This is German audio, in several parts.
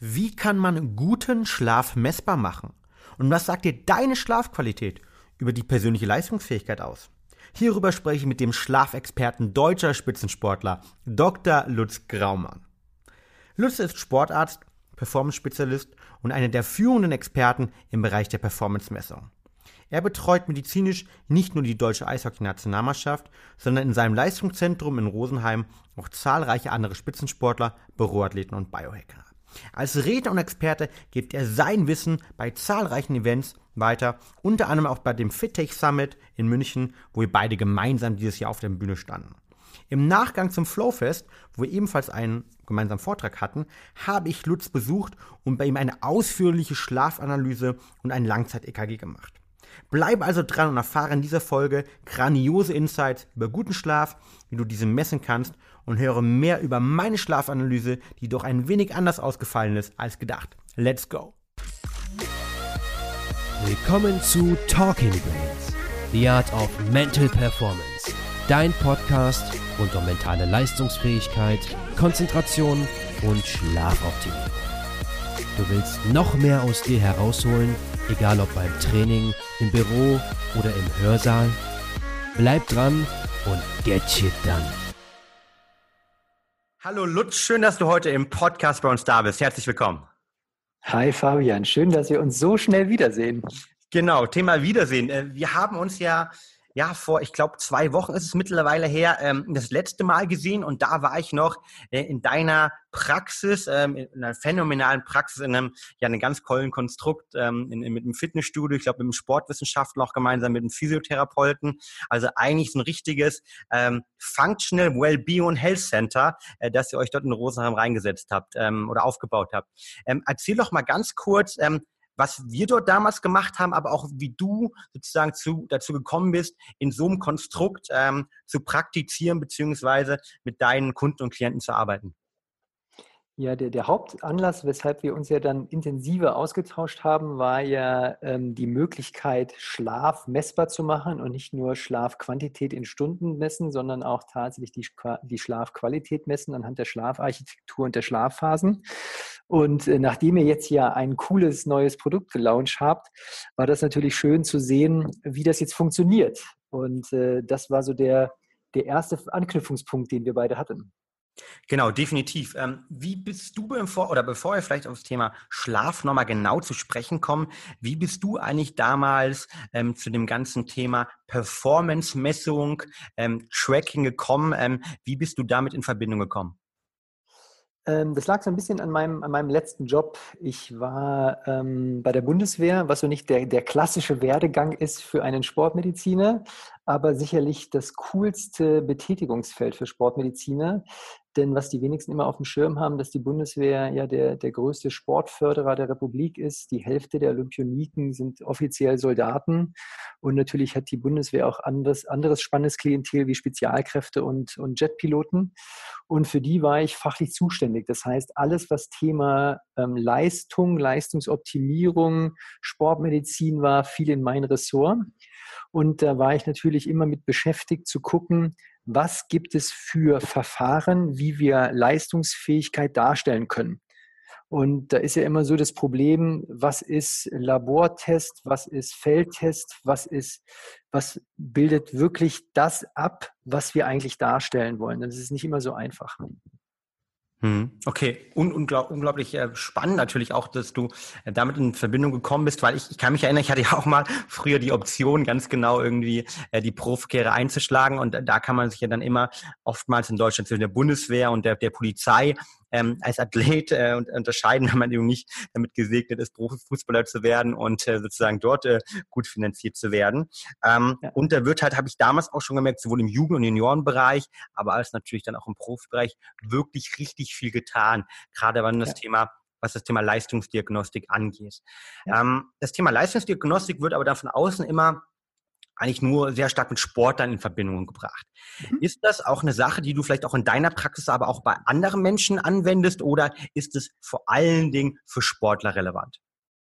Wie kann man guten Schlaf messbar machen? Und was sagt dir deine Schlafqualität über die persönliche Leistungsfähigkeit aus? Hierüber spreche ich mit dem Schlafexperten deutscher Spitzensportler Dr. Lutz Graumann. Lutz ist Sportarzt, Performance-Spezialist und einer der führenden Experten im Bereich der Performance-Messung. Er betreut medizinisch nicht nur die deutsche Eishockey-Nationalmannschaft, sondern in seinem Leistungszentrum in Rosenheim auch zahlreiche andere Spitzensportler, Büroathleten und Biohacker. Als Redner und Experte gibt er sein Wissen bei zahlreichen Events weiter, unter anderem auch bei dem FitTech Summit in München, wo wir beide gemeinsam dieses Jahr auf der Bühne standen. Im Nachgang zum Flowfest, wo wir ebenfalls einen gemeinsamen Vortrag hatten, habe ich Lutz besucht und bei ihm eine ausführliche Schlafanalyse und ein Langzeit-EKG gemacht. Bleibe also dran und erfahre in dieser Folge grandiose Insights über guten Schlaf, wie du diese messen kannst und höre mehr über meine Schlafanalyse, die doch ein wenig anders ausgefallen ist als gedacht. Let's go! Willkommen zu Talking Brains, The Art of Mental Performance, dein Podcast rund um mentale Leistungsfähigkeit, Konzentration und Schlafoptimierung. Du willst noch mehr aus dir herausholen, egal ob beim Training, im Büro oder im Hörsaal? Bleib dran und get shit done. Hallo Lutz, schön, dass du heute im Podcast bei uns da bist. Herzlich willkommen. Hi Fabian, schön, dass wir uns so schnell wiedersehen. Genau, Thema Wiedersehen. Äh, wir haben uns ja ja, vor, ich glaube, zwei Wochen ist es mittlerweile her, ähm, das letzte Mal gesehen und da war ich noch äh, in deiner Praxis, ähm, in einer phänomenalen Praxis, in einem, ja, einem ganz tollen Konstrukt, ähm, in, in, mit einem Fitnessstudio, ich glaube, mit einem Sportwissenschaftler auch gemeinsam mit einem Physiotherapeuten. Also eigentlich so ein richtiges ähm, Functional Wellbeing und Health Center, äh, das ihr euch dort in Rosenheim reingesetzt habt ähm, oder aufgebaut habt. Ähm, erzähl doch mal ganz kurz, ähm, was wir dort damals gemacht haben, aber auch wie du sozusagen zu, dazu gekommen bist, in so einem Konstrukt ähm, zu praktizieren beziehungsweise mit deinen Kunden und Klienten zu arbeiten. Ja, der, der Hauptanlass, weshalb wir uns ja dann intensiver ausgetauscht haben, war ja ähm, die Möglichkeit, Schlaf messbar zu machen und nicht nur Schlafquantität in Stunden messen, sondern auch tatsächlich die, die Schlafqualität messen anhand der Schlafarchitektur und der Schlafphasen. Und äh, nachdem ihr jetzt ja ein cooles neues Produkt gelauncht habt, war das natürlich schön zu sehen, wie das jetzt funktioniert. Und äh, das war so der, der erste Anknüpfungspunkt, den wir beide hatten. Genau, definitiv. Ähm, wie bist du bevor oder bevor wir vielleicht aufs Thema Schlaf nochmal genau zu sprechen kommen, wie bist du eigentlich damals ähm, zu dem ganzen Thema Performance-Messung, ähm, Tracking gekommen? Ähm, wie bist du damit in Verbindung gekommen? Ähm, das lag so ein bisschen an meinem, an meinem letzten Job. Ich war ähm, bei der Bundeswehr, was so nicht der, der klassische Werdegang ist für einen Sportmediziner, aber sicherlich das coolste Betätigungsfeld für Sportmediziner. Denn was die wenigsten immer auf dem Schirm haben, dass die Bundeswehr ja der, der größte Sportförderer der Republik ist. Die Hälfte der Olympioniken sind offiziell Soldaten. Und natürlich hat die Bundeswehr auch anderes, anderes spannendes Klientel wie Spezialkräfte und, und Jetpiloten. Und für die war ich fachlich zuständig. Das heißt, alles, was Thema ähm, Leistung, Leistungsoptimierung, Sportmedizin war, fiel in mein Ressort. Und da war ich natürlich immer mit beschäftigt zu gucken, was gibt es für Verfahren, wie wir Leistungsfähigkeit darstellen können. Und da ist ja immer so das Problem, was ist Labortest, was ist Feldtest, was ist, was bildet wirklich das ab, was wir eigentlich darstellen wollen. Das ist nicht immer so einfach. Hm, okay, Un unglaub unglaublich äh, spannend natürlich auch, dass du äh, damit in Verbindung gekommen bist, weil ich, ich kann mich erinnern, ich hatte ja auch mal früher die Option, ganz genau irgendwie äh, die Profikehre einzuschlagen. Und da kann man sich ja dann immer oftmals in Deutschland zwischen der Bundeswehr und der, der Polizei ähm, als Athlet äh, unterscheiden, wenn man eben nicht damit gesegnet ist, Profifußballer zu werden und äh, sozusagen dort äh, gut finanziert zu werden. Ähm, ja. Und da wird halt, habe ich damals auch schon gemerkt, sowohl im Jugend- und Juniorenbereich, aber als natürlich dann auch im Profibereich wirklich richtig viel getan, gerade wenn das ja. Thema was das Thema Leistungsdiagnostik angeht. Ja. Ähm, das Thema Leistungsdiagnostik wird aber dann von außen immer eigentlich nur sehr stark mit Sport dann in Verbindung gebracht. Mhm. Ist das auch eine Sache, die du vielleicht auch in deiner Praxis, aber auch bei anderen Menschen anwendest oder ist es vor allen Dingen für Sportler relevant?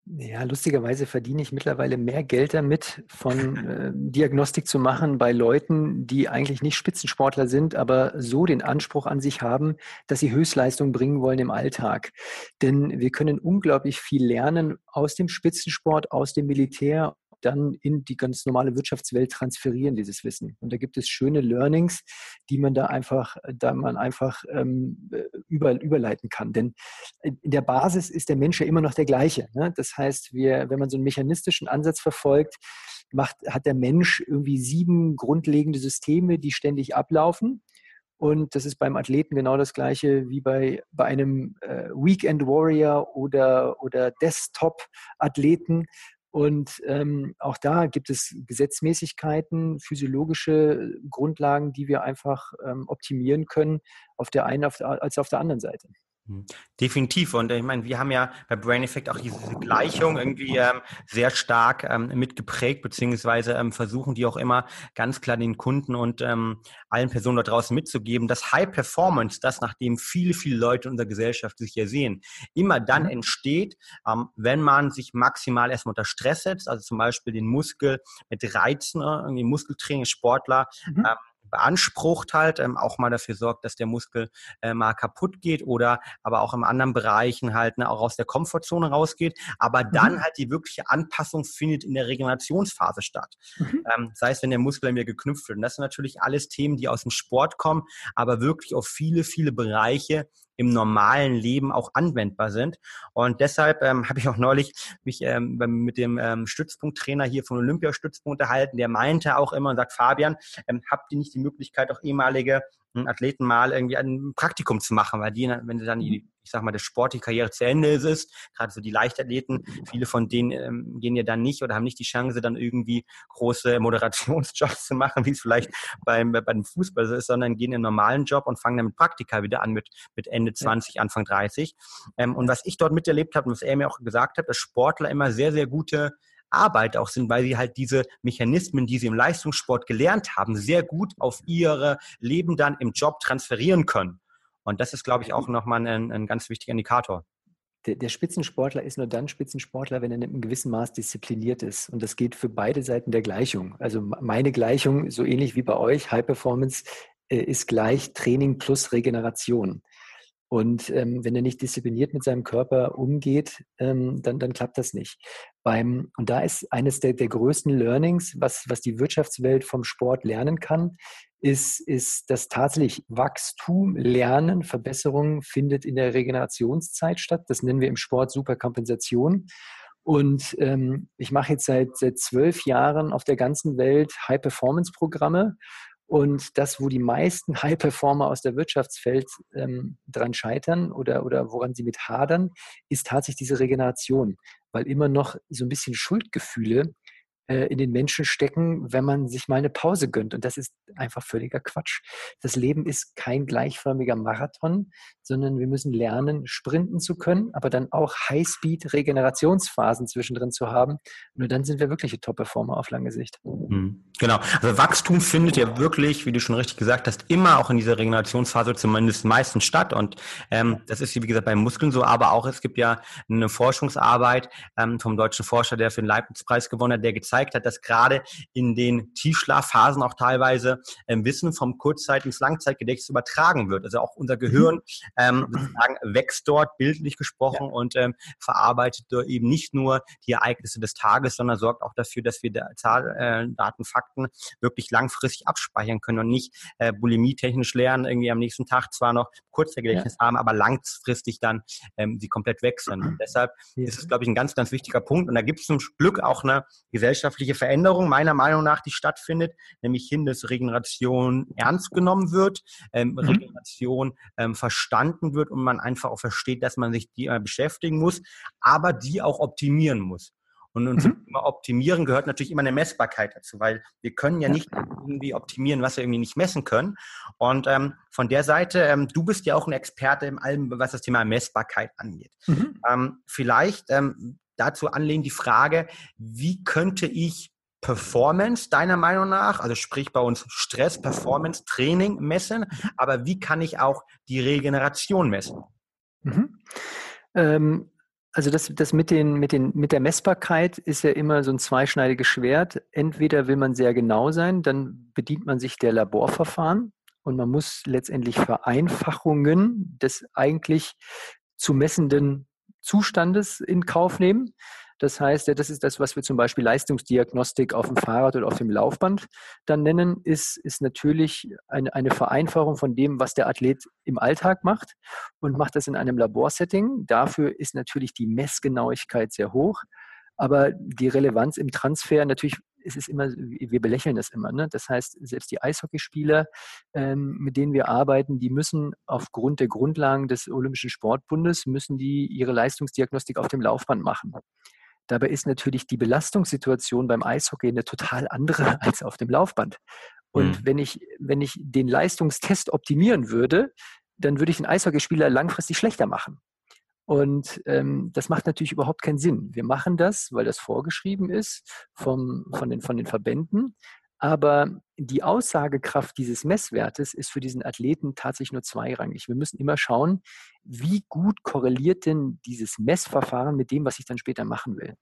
Ja, lustigerweise verdiene ich mittlerweile mehr Geld damit, von äh, Diagnostik zu machen bei Leuten, die eigentlich nicht Spitzensportler sind, aber so den Anspruch an sich haben, dass sie Höchstleistung bringen wollen im Alltag. Denn wir können unglaublich viel lernen aus dem Spitzensport, aus dem Militär dann in die ganz normale Wirtschaftswelt transferieren, dieses Wissen. Und da gibt es schöne Learnings, die man da einfach, da man einfach ähm, über, überleiten kann. Denn in der Basis ist der Mensch ja immer noch der gleiche. Ne? Das heißt, wir, wenn man so einen mechanistischen Ansatz verfolgt, macht, hat der Mensch irgendwie sieben grundlegende Systeme, die ständig ablaufen. Und das ist beim Athleten genau das gleiche wie bei, bei einem äh, Weekend Warrior oder, oder Desktop-Athleten. Und ähm, auch da gibt es Gesetzmäßigkeiten, physiologische Grundlagen, die wir einfach ähm, optimieren können, auf der einen auf der, als auf der anderen Seite. Hm. Definitiv. Und ich meine, wir haben ja bei Brain Effect auch diese Gleichung irgendwie ähm, sehr stark ähm, mitgeprägt, beziehungsweise ähm, versuchen die auch immer ganz klar den Kunden und ähm, allen Personen da draußen mitzugeben, dass High Performance, das nachdem viele, viele Leute in unserer Gesellschaft sich hier sehen, immer dann mhm. entsteht, ähm, wenn man sich maximal erstmal unter Stress setzt, also zum Beispiel den Muskel mit Reizen, äh, irgendwie Muskeltraining, Sportler, mhm ähm, beansprucht halt, ähm, auch mal dafür sorgt, dass der Muskel äh, mal kaputt geht oder aber auch in anderen Bereichen halt ne, auch aus der Komfortzone rausgeht. Aber dann mhm. halt die wirkliche Anpassung findet in der Regenerationsphase statt. Mhm. Ähm, das heißt, wenn der Muskel mir geknüpft wird. Und das sind natürlich alles Themen, die aus dem Sport kommen, aber wirklich auf viele, viele Bereiche im normalen Leben auch anwendbar sind. Und deshalb ähm, habe ich auch neulich mich ähm, mit dem ähm, Stützpunkttrainer hier von Olympiastützpunkt unterhalten, der meinte auch immer und sagt, Fabian, ähm, habt ihr nicht die Möglichkeit, auch ehemalige Athleten mal irgendwie ein Praktikum zu machen, weil die, wenn sie dann die, mhm. ich sag mal, der sportliche Karriere zu Ende ist, gerade so die Leichtathleten, viele von denen ähm, gehen ja dann nicht oder haben nicht die Chance, dann irgendwie große Moderationsjobs zu machen, wie es vielleicht beim, beim Fußball ist, sondern gehen in einen normalen Job und fangen dann mit Praktika wieder an mit, mit Ende 20, Anfang 30. Ähm, und was ich dort miterlebt habe und was er mir auch gesagt hat, dass Sportler immer sehr, sehr gute Arbeit auch sind, weil sie halt diese Mechanismen, die sie im Leistungssport gelernt haben, sehr gut auf ihre Leben dann im Job transferieren können. Und das ist, glaube ich, auch nochmal ein, ein ganz wichtiger Indikator. Der, Spitzensportler ist nur dann Spitzensportler, wenn er in einem gewissen Maß diszipliniert ist. Und das geht für beide Seiten der Gleichung. Also meine Gleichung, so ähnlich wie bei euch, High Performance äh, ist gleich Training plus Regeneration. Und ähm, wenn er nicht diszipliniert mit seinem Körper umgeht, ähm, dann, dann klappt das nicht. Beim, und da ist eines der, der größten Learnings, was, was die Wirtschaftswelt vom Sport lernen kann, ist, ist, dass tatsächlich Wachstum, Lernen, Verbesserung findet in der Regenerationszeit statt. Das nennen wir im Sport Superkompensation. Und ähm, ich mache jetzt seit, seit zwölf Jahren auf der ganzen Welt High-Performance-Programme und das, wo die meisten High-Performer aus der Wirtschaftswelt ähm, dran scheitern oder, oder woran sie mit hadern, ist tatsächlich diese Regeneration, weil immer noch so ein bisschen Schuldgefühle in den Menschen stecken, wenn man sich mal eine Pause gönnt. Und das ist einfach völliger Quatsch. Das Leben ist kein gleichförmiger Marathon, sondern wir müssen lernen, sprinten zu können, aber dann auch High-Speed-Regenerationsphasen zwischendrin zu haben. Nur dann sind wir wirkliche Top-Performer auf lange Sicht. Mhm. Genau. Also Wachstum findet ja wirklich, wie du schon richtig gesagt hast, immer auch in dieser Regenerationsphase zumindest meistens statt. Und ähm, das ist, wie gesagt, bei Muskeln so, aber auch es gibt ja eine Forschungsarbeit ähm, vom deutschen Forscher, der für den Leibniz-Preis gewonnen hat, der gezeigt gezeigt hat, dass gerade in den Tiefschlafphasen auch teilweise ähm, Wissen vom Kurzzeit- ins Langzeitgedächtnis übertragen wird. Also auch unser Gehirn ähm, sozusagen wächst dort, bildlich gesprochen, ja. und ähm, verarbeitet dort eben nicht nur die Ereignisse des Tages, sondern sorgt auch dafür, dass wir äh, Daten, Fakten wirklich langfristig abspeichern können und nicht äh, bulimie-technisch lernen, irgendwie am nächsten Tag zwar noch Kurzzeitgedächtnis ja. haben, aber langfristig dann ähm, sie komplett wechseln. Und deshalb ja. ist es, glaube ich, ein ganz, ganz wichtiger Punkt. Und da gibt es zum Glück auch eine Gesellschaft, gesellschaftliche Veränderung meiner Meinung nach, die stattfindet, nämlich hin, dass Regeneration ernst genommen wird, ähm, mhm. Regeneration ähm, verstanden wird und man einfach auch versteht, dass man sich die äh, beschäftigen muss, aber die auch optimieren muss. Und uns mhm. optimieren gehört natürlich immer eine Messbarkeit dazu, weil wir können ja nicht irgendwie optimieren, was wir irgendwie nicht messen können. Und ähm, von der Seite, ähm, du bist ja auch ein Experte in allem, was das Thema Messbarkeit angeht. Mhm. Ähm, vielleicht ähm, dazu anlehnen die Frage, wie könnte ich Performance deiner Meinung nach, also sprich bei uns Stress, Performance, Training messen, aber wie kann ich auch die Regeneration messen? Mhm. Ähm, Also das, das mit, den, mit, den, mit der Messbarkeit ist ja immer so ein zweischneidiges Schwert. Entweder will man sehr genau sein, dann bedient man sich der Laborverfahren und man muss letztendlich Vereinfachungen des eigentlich zu messenden Zustandes in Kauf nehmen. Das heißt, das ist das, was wir zum Beispiel Leistungsdiagnostik auf dem Fahrrad oder auf dem Laufband dann nennen, ist, ist natürlich eine, eine Vereinfachung von dem, was der Athlet im Alltag macht und macht das in einem Laborsetting. Dafür ist natürlich die Messgenauigkeit sehr hoch. Aber die Relevanz im Transfer natürlich es ist immer, wir belächeln das immer. Ne? Das heißt, selbst die Eishockeyspieler, ähm, mit denen wir arbeiten, die müssen aufgrund der Grundlagen des Olympischen Sportbundes, müssen die ihre Leistungsdiagnostik auf dem Laufband machen. Dabei ist natürlich die Belastungssituation beim Eishockey eine total andere als auf dem Laufband. Und mhm. wenn, ich, wenn ich den Leistungstest optimieren würde, dann würde ich den Eishockeyspieler langfristig schlechter machen. Und ähm, das macht natürlich überhaupt keinen Sinn. Wir machen das, weil das vorgeschrieben ist vom, von, den, von den Verbänden. Aber die Aussagekraft dieses Messwertes ist für diesen Athleten tatsächlich nur zweirangig. Wir müssen immer schauen, wie gut korreliert denn dieses Messverfahren mit dem, was ich dann später machen will.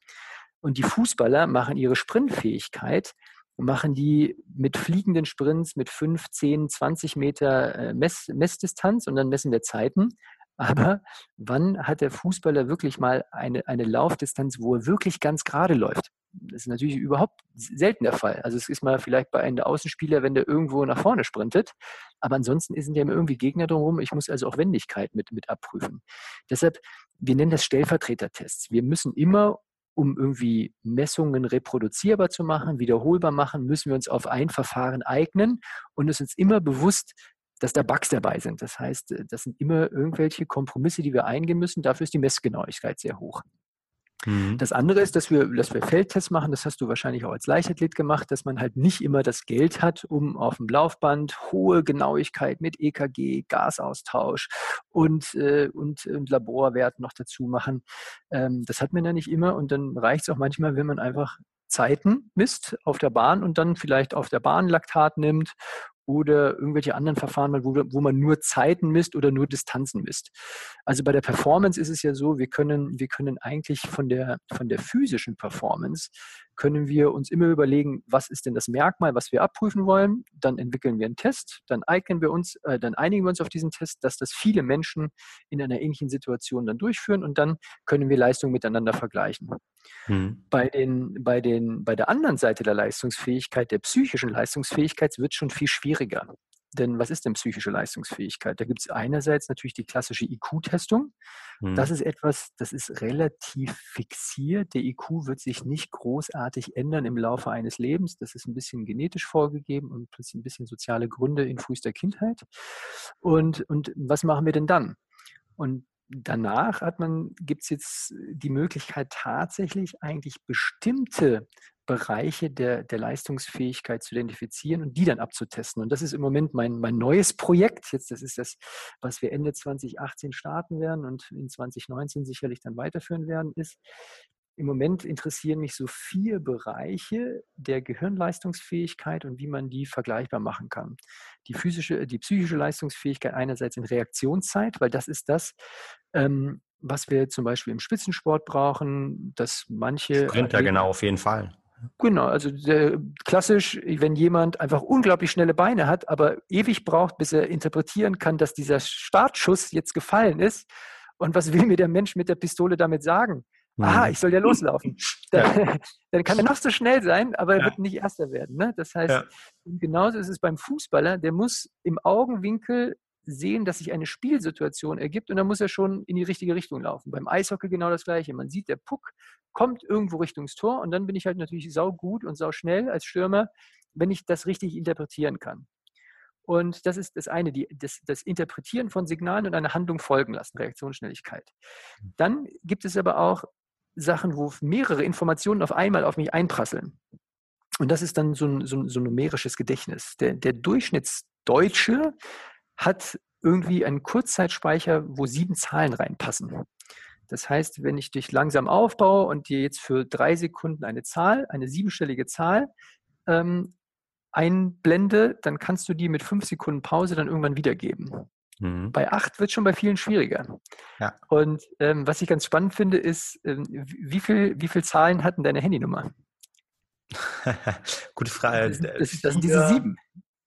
Und die Fußballer machen ihre Sprintfähigkeit, machen die mit fliegenden Sprints mit 5, 10, 20 Meter äh, Mess, Messdistanz und dann messen wir Zeiten. Aber wann hat der Fußballer wirklich mal eine, eine Laufdistanz, wo er wirklich ganz gerade läuft? Das ist natürlich überhaupt selten der Fall. Also es ist mal vielleicht bei einem der Außenspieler, wenn der irgendwo nach vorne sprintet. Aber ansonsten sind ja immer irgendwie Gegner drumherum. Ich muss also auch Wendigkeit mit, mit abprüfen. Deshalb, wir nennen das Stellvertretertests. Wir müssen immer um irgendwie Messungen reproduzierbar zu machen, wiederholbar machen, müssen wir uns auf ein Verfahren eignen und es uns immer bewusst dass da Bugs dabei sind. Das heißt, äh, das sind immer irgendwelche Kompromisse, die wir eingehen müssen. Dafür ist die Messgenauigkeit sehr hoch. Mhm. Das andere ist, dass wir, dass wir Feldtests machen, das hast du wahrscheinlich auch als Leichtathlet gemacht, dass man halt nicht immer das Geld hat, um auf dem Laufband hohe Genauigkeit mit EKG, Gasaustausch und, äh, und, und Laborwerten noch dazu machen. Ähm, das hat man ja nicht immer und dann reicht es auch manchmal, wenn man einfach Zeiten misst auf der Bahn und dann vielleicht auf der Bahn Laktat nimmt oder irgendwelche anderen Verfahren, wo, wo man nur Zeiten misst oder nur Distanzen misst. Also bei der Performance ist es ja so, wir können, wir können eigentlich von der, von der physischen Performance können wir uns immer überlegen, was ist denn das Merkmal, was wir abprüfen wollen. Dann entwickeln wir einen Test, dann eignen wir uns, äh, dann einigen wir uns auf diesen Test, dass das viele Menschen in einer ähnlichen Situation dann durchführen und dann können wir Leistungen miteinander vergleichen. Mhm. Bei, den, bei, den, bei der anderen Seite der Leistungsfähigkeit, der psychischen Leistungsfähigkeit, wird es schon viel schwieriger. Denn was ist denn psychische Leistungsfähigkeit? Da gibt es einerseits natürlich die klassische IQ-Testung. Mhm. Das ist etwas, das ist relativ fixiert. Der IQ wird sich nicht großartig ändern im Laufe eines Lebens. Das ist ein bisschen genetisch vorgegeben und ein bisschen soziale Gründe in frühester Kindheit. Und, und was machen wir denn dann? Und danach hat man, gibt es jetzt die Möglichkeit, tatsächlich eigentlich bestimmte Bereiche der, der Leistungsfähigkeit zu identifizieren und die dann abzutesten. Und das ist im Moment mein, mein neues Projekt. Jetzt, das ist das, was wir Ende 2018 starten werden und in 2019 sicherlich dann weiterführen werden, ist, im Moment interessieren mich so vier Bereiche der Gehirnleistungsfähigkeit und wie man die vergleichbar machen kann. Die physische, die psychische Leistungsfähigkeit einerseits in Reaktionszeit, weil das ist das, ähm, was wir zum Beispiel im Spitzensport brauchen, dass manche. Sprinter, genau, auf jeden Fall. Genau, also klassisch, wenn jemand einfach unglaublich schnelle Beine hat, aber ewig braucht, bis er interpretieren kann, dass dieser Startschuss jetzt gefallen ist. Und was will mir der Mensch mit der Pistole damit sagen? Mhm. Aha, ich soll ja loslaufen. Dann, ja. dann, kann er noch so schnell sein, aber er ja. wird nicht Erster werden. Ne? Das heißt, ja. genauso ist es beim Fußballer, der muss im Augenwinkel sehen, dass sich eine Spielsituation ergibt und dann muss er schon in die richtige Richtung laufen. Beim Eishockey genau das Gleiche. Man sieht, der Puck kommt irgendwo Richtung Tor und dann bin ich halt natürlich sau gut und sau schnell als Stürmer, wenn ich das richtig interpretieren kann. Und das ist das eine, die, das, das Interpretieren von Signalen und eine Handlung folgen lassen, Reaktionsschnelligkeit. Hm. Dann gibt es aber auch Sachen, wo mehrere Informationen auf einmal auf mich einprasseln. Und das ist dann so ein, so ein, so ein numerisches Gedächtnis. Der, der Durchschnittsdeutsche hat irgendwie einen Kurzzeitspeicher, wo sieben Zahlen reinpassen. Das heißt, wenn ich dich langsam aufbaue und dir jetzt für drei Sekunden eine Zahl, eine siebenstellige Zahl ähm, einblende, dann kannst du die mit fünf Sekunden Pause dann irgendwann wiedergeben. Mhm. Bei acht wird es schon bei vielen schwieriger. Ja. Und ähm, was ich ganz spannend finde, ist, ähm, wie, viel, wie viel Zahlen hatten deine Handynummer? Gute Frage. Das, das, das sind diese sieben.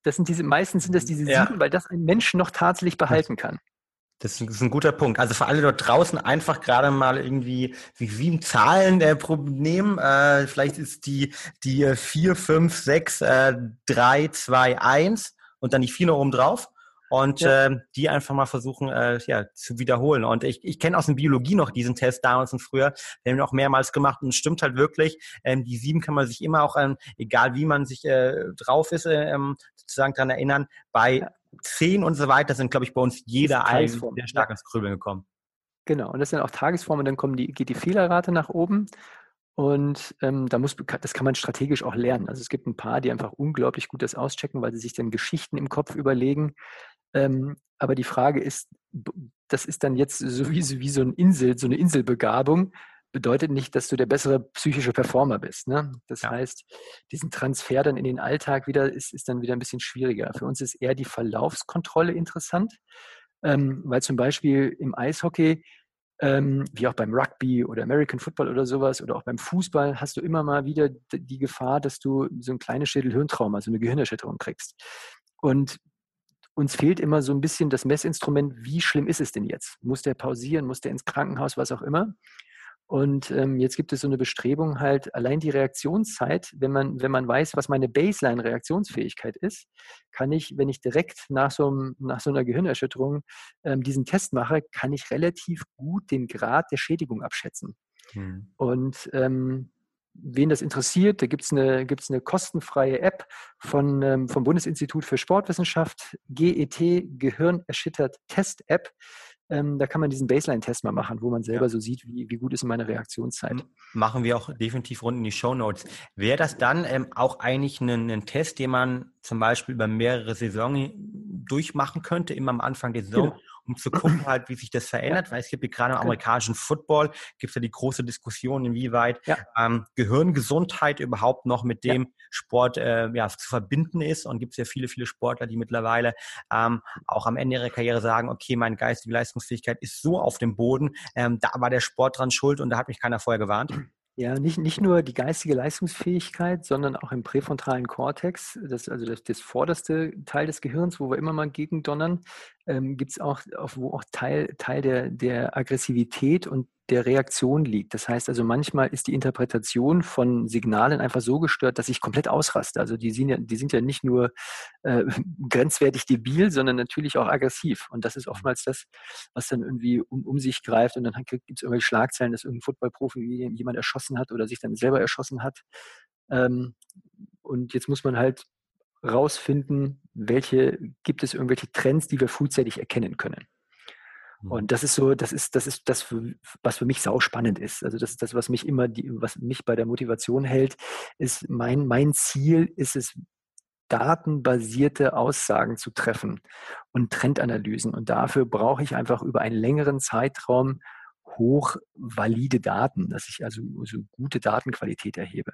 Das sind diese, meistens sind das diese ja. sieben, weil das ein Mensch noch tatsächlich behalten kann. Das ist ein guter Punkt. Also für alle dort draußen einfach gerade mal irgendwie sich sieben Zahlen äh, nehmen. Äh, vielleicht ist die die vier, fünf, sechs, äh, drei, zwei, eins und dann die vier noch oben drauf und ja. äh, die einfach mal versuchen äh, ja, zu wiederholen. Und ich, ich kenne aus der Biologie noch diesen Test damals und früher, wir haben ihn auch mehrmals gemacht und es stimmt halt wirklich, ähm, die sieben kann man sich immer auch, ähm, egal wie man sich äh, drauf ist, äh, ähm, sozusagen daran erinnern, bei ja. zehn und so weiter sind, glaube ich, bei uns jeder ein sehr stark ins Krübeln gekommen. Genau, und das sind auch Tagesformen, dann kommen die, geht die Fehlerrate nach oben. Und ähm, da muss, das kann man strategisch auch lernen. Also es gibt ein paar, die einfach unglaublich gut das auschecken, weil sie sich dann Geschichten im Kopf überlegen. Ähm, aber die Frage ist, das ist dann jetzt so wie, wie so, ein Insel, so eine Inselbegabung, bedeutet nicht, dass du der bessere psychische Performer bist. Ne? Das ja. heißt, diesen Transfer dann in den Alltag wieder ist, ist dann wieder ein bisschen schwieriger. Für uns ist eher die Verlaufskontrolle interessant, ähm, weil zum Beispiel im Eishockey ähm, wie auch beim Rugby oder American Football oder sowas oder auch beim Fußball hast du immer mal wieder die Gefahr, dass du so ein kleines Schädelhirntrauma, so eine Gehirnerschütterung kriegst. Und uns fehlt immer so ein bisschen das Messinstrument, wie schlimm ist es denn jetzt? Muss der pausieren, muss der ins Krankenhaus, was auch immer? Und ähm, jetzt gibt es so eine Bestrebung halt, allein die Reaktionszeit, wenn man, wenn man weiß, was meine Baseline-Reaktionsfähigkeit ist, kann ich, wenn ich direkt nach so, einem, nach so einer Gehirnerschütterung ähm, diesen Test mache, kann ich relativ gut den Grad der Schädigung abschätzen. Hm. Und ähm, wen das interessiert, da gibt es eine, gibt's eine kostenfreie App von, ähm, vom Bundesinstitut für Sportwissenschaft, GET, Gehirnerschüttert Test App. Ähm, da kann man diesen Baseline-Test mal machen, wo man selber ja. so sieht, wie, wie gut ist meine Reaktionszeit. Machen wir auch definitiv rund in die Show Notes. Wäre das dann ähm, auch eigentlich ein, ein, Test, den man zum Beispiel über mehrere Saisons durchmachen könnte, immer am Anfang der Saison, genau um zu gucken halt, wie sich das verändert, weil es gibt gerade im amerikanischen Football, gibt es ja die große Diskussion, inwieweit ja. ähm, Gehirngesundheit überhaupt noch mit dem ja. Sport äh, ja, zu verbinden ist und gibt es ja viele, viele Sportler, die mittlerweile ähm, auch am Ende ihrer Karriere sagen, okay, meine geistige Leistungsfähigkeit ist so auf dem Boden, ähm, da war der Sport dran schuld und da hat mich keiner vorher gewarnt. Ja, nicht, nicht nur die geistige Leistungsfähigkeit, sondern auch im präfrontalen Kortex, das, also das, das vorderste Teil des Gehirns, wo wir immer mal gegen donnern, ähm, gibt es auch, wo auch Teil, Teil der, der Aggressivität und der Reaktion liegt. Das heißt also, manchmal ist die Interpretation von Signalen einfach so gestört, dass ich komplett ausraste. Also die sind ja, die sind ja nicht nur äh, grenzwertig debil, sondern natürlich auch aggressiv. Und das ist oftmals das, was dann irgendwie um, um sich greift und dann gibt es irgendwelche Schlagzeilen, dass irgendein Footballprofi jemand erschossen hat oder sich dann selber erschossen hat. Ähm, und jetzt muss man halt rausfinden, welche gibt es irgendwelche Trends, die wir frühzeitig erkennen können. Mhm. Und das ist so, das ist, das ist das, was für mich sau spannend ist. Also das ist das, was mich immer, die, was mich bei der Motivation hält, ist mein, mein Ziel ist es, datenbasierte Aussagen zu treffen und Trendanalysen. Und dafür brauche ich einfach über einen längeren Zeitraum hochvalide Daten, dass ich also so gute Datenqualität erhebe.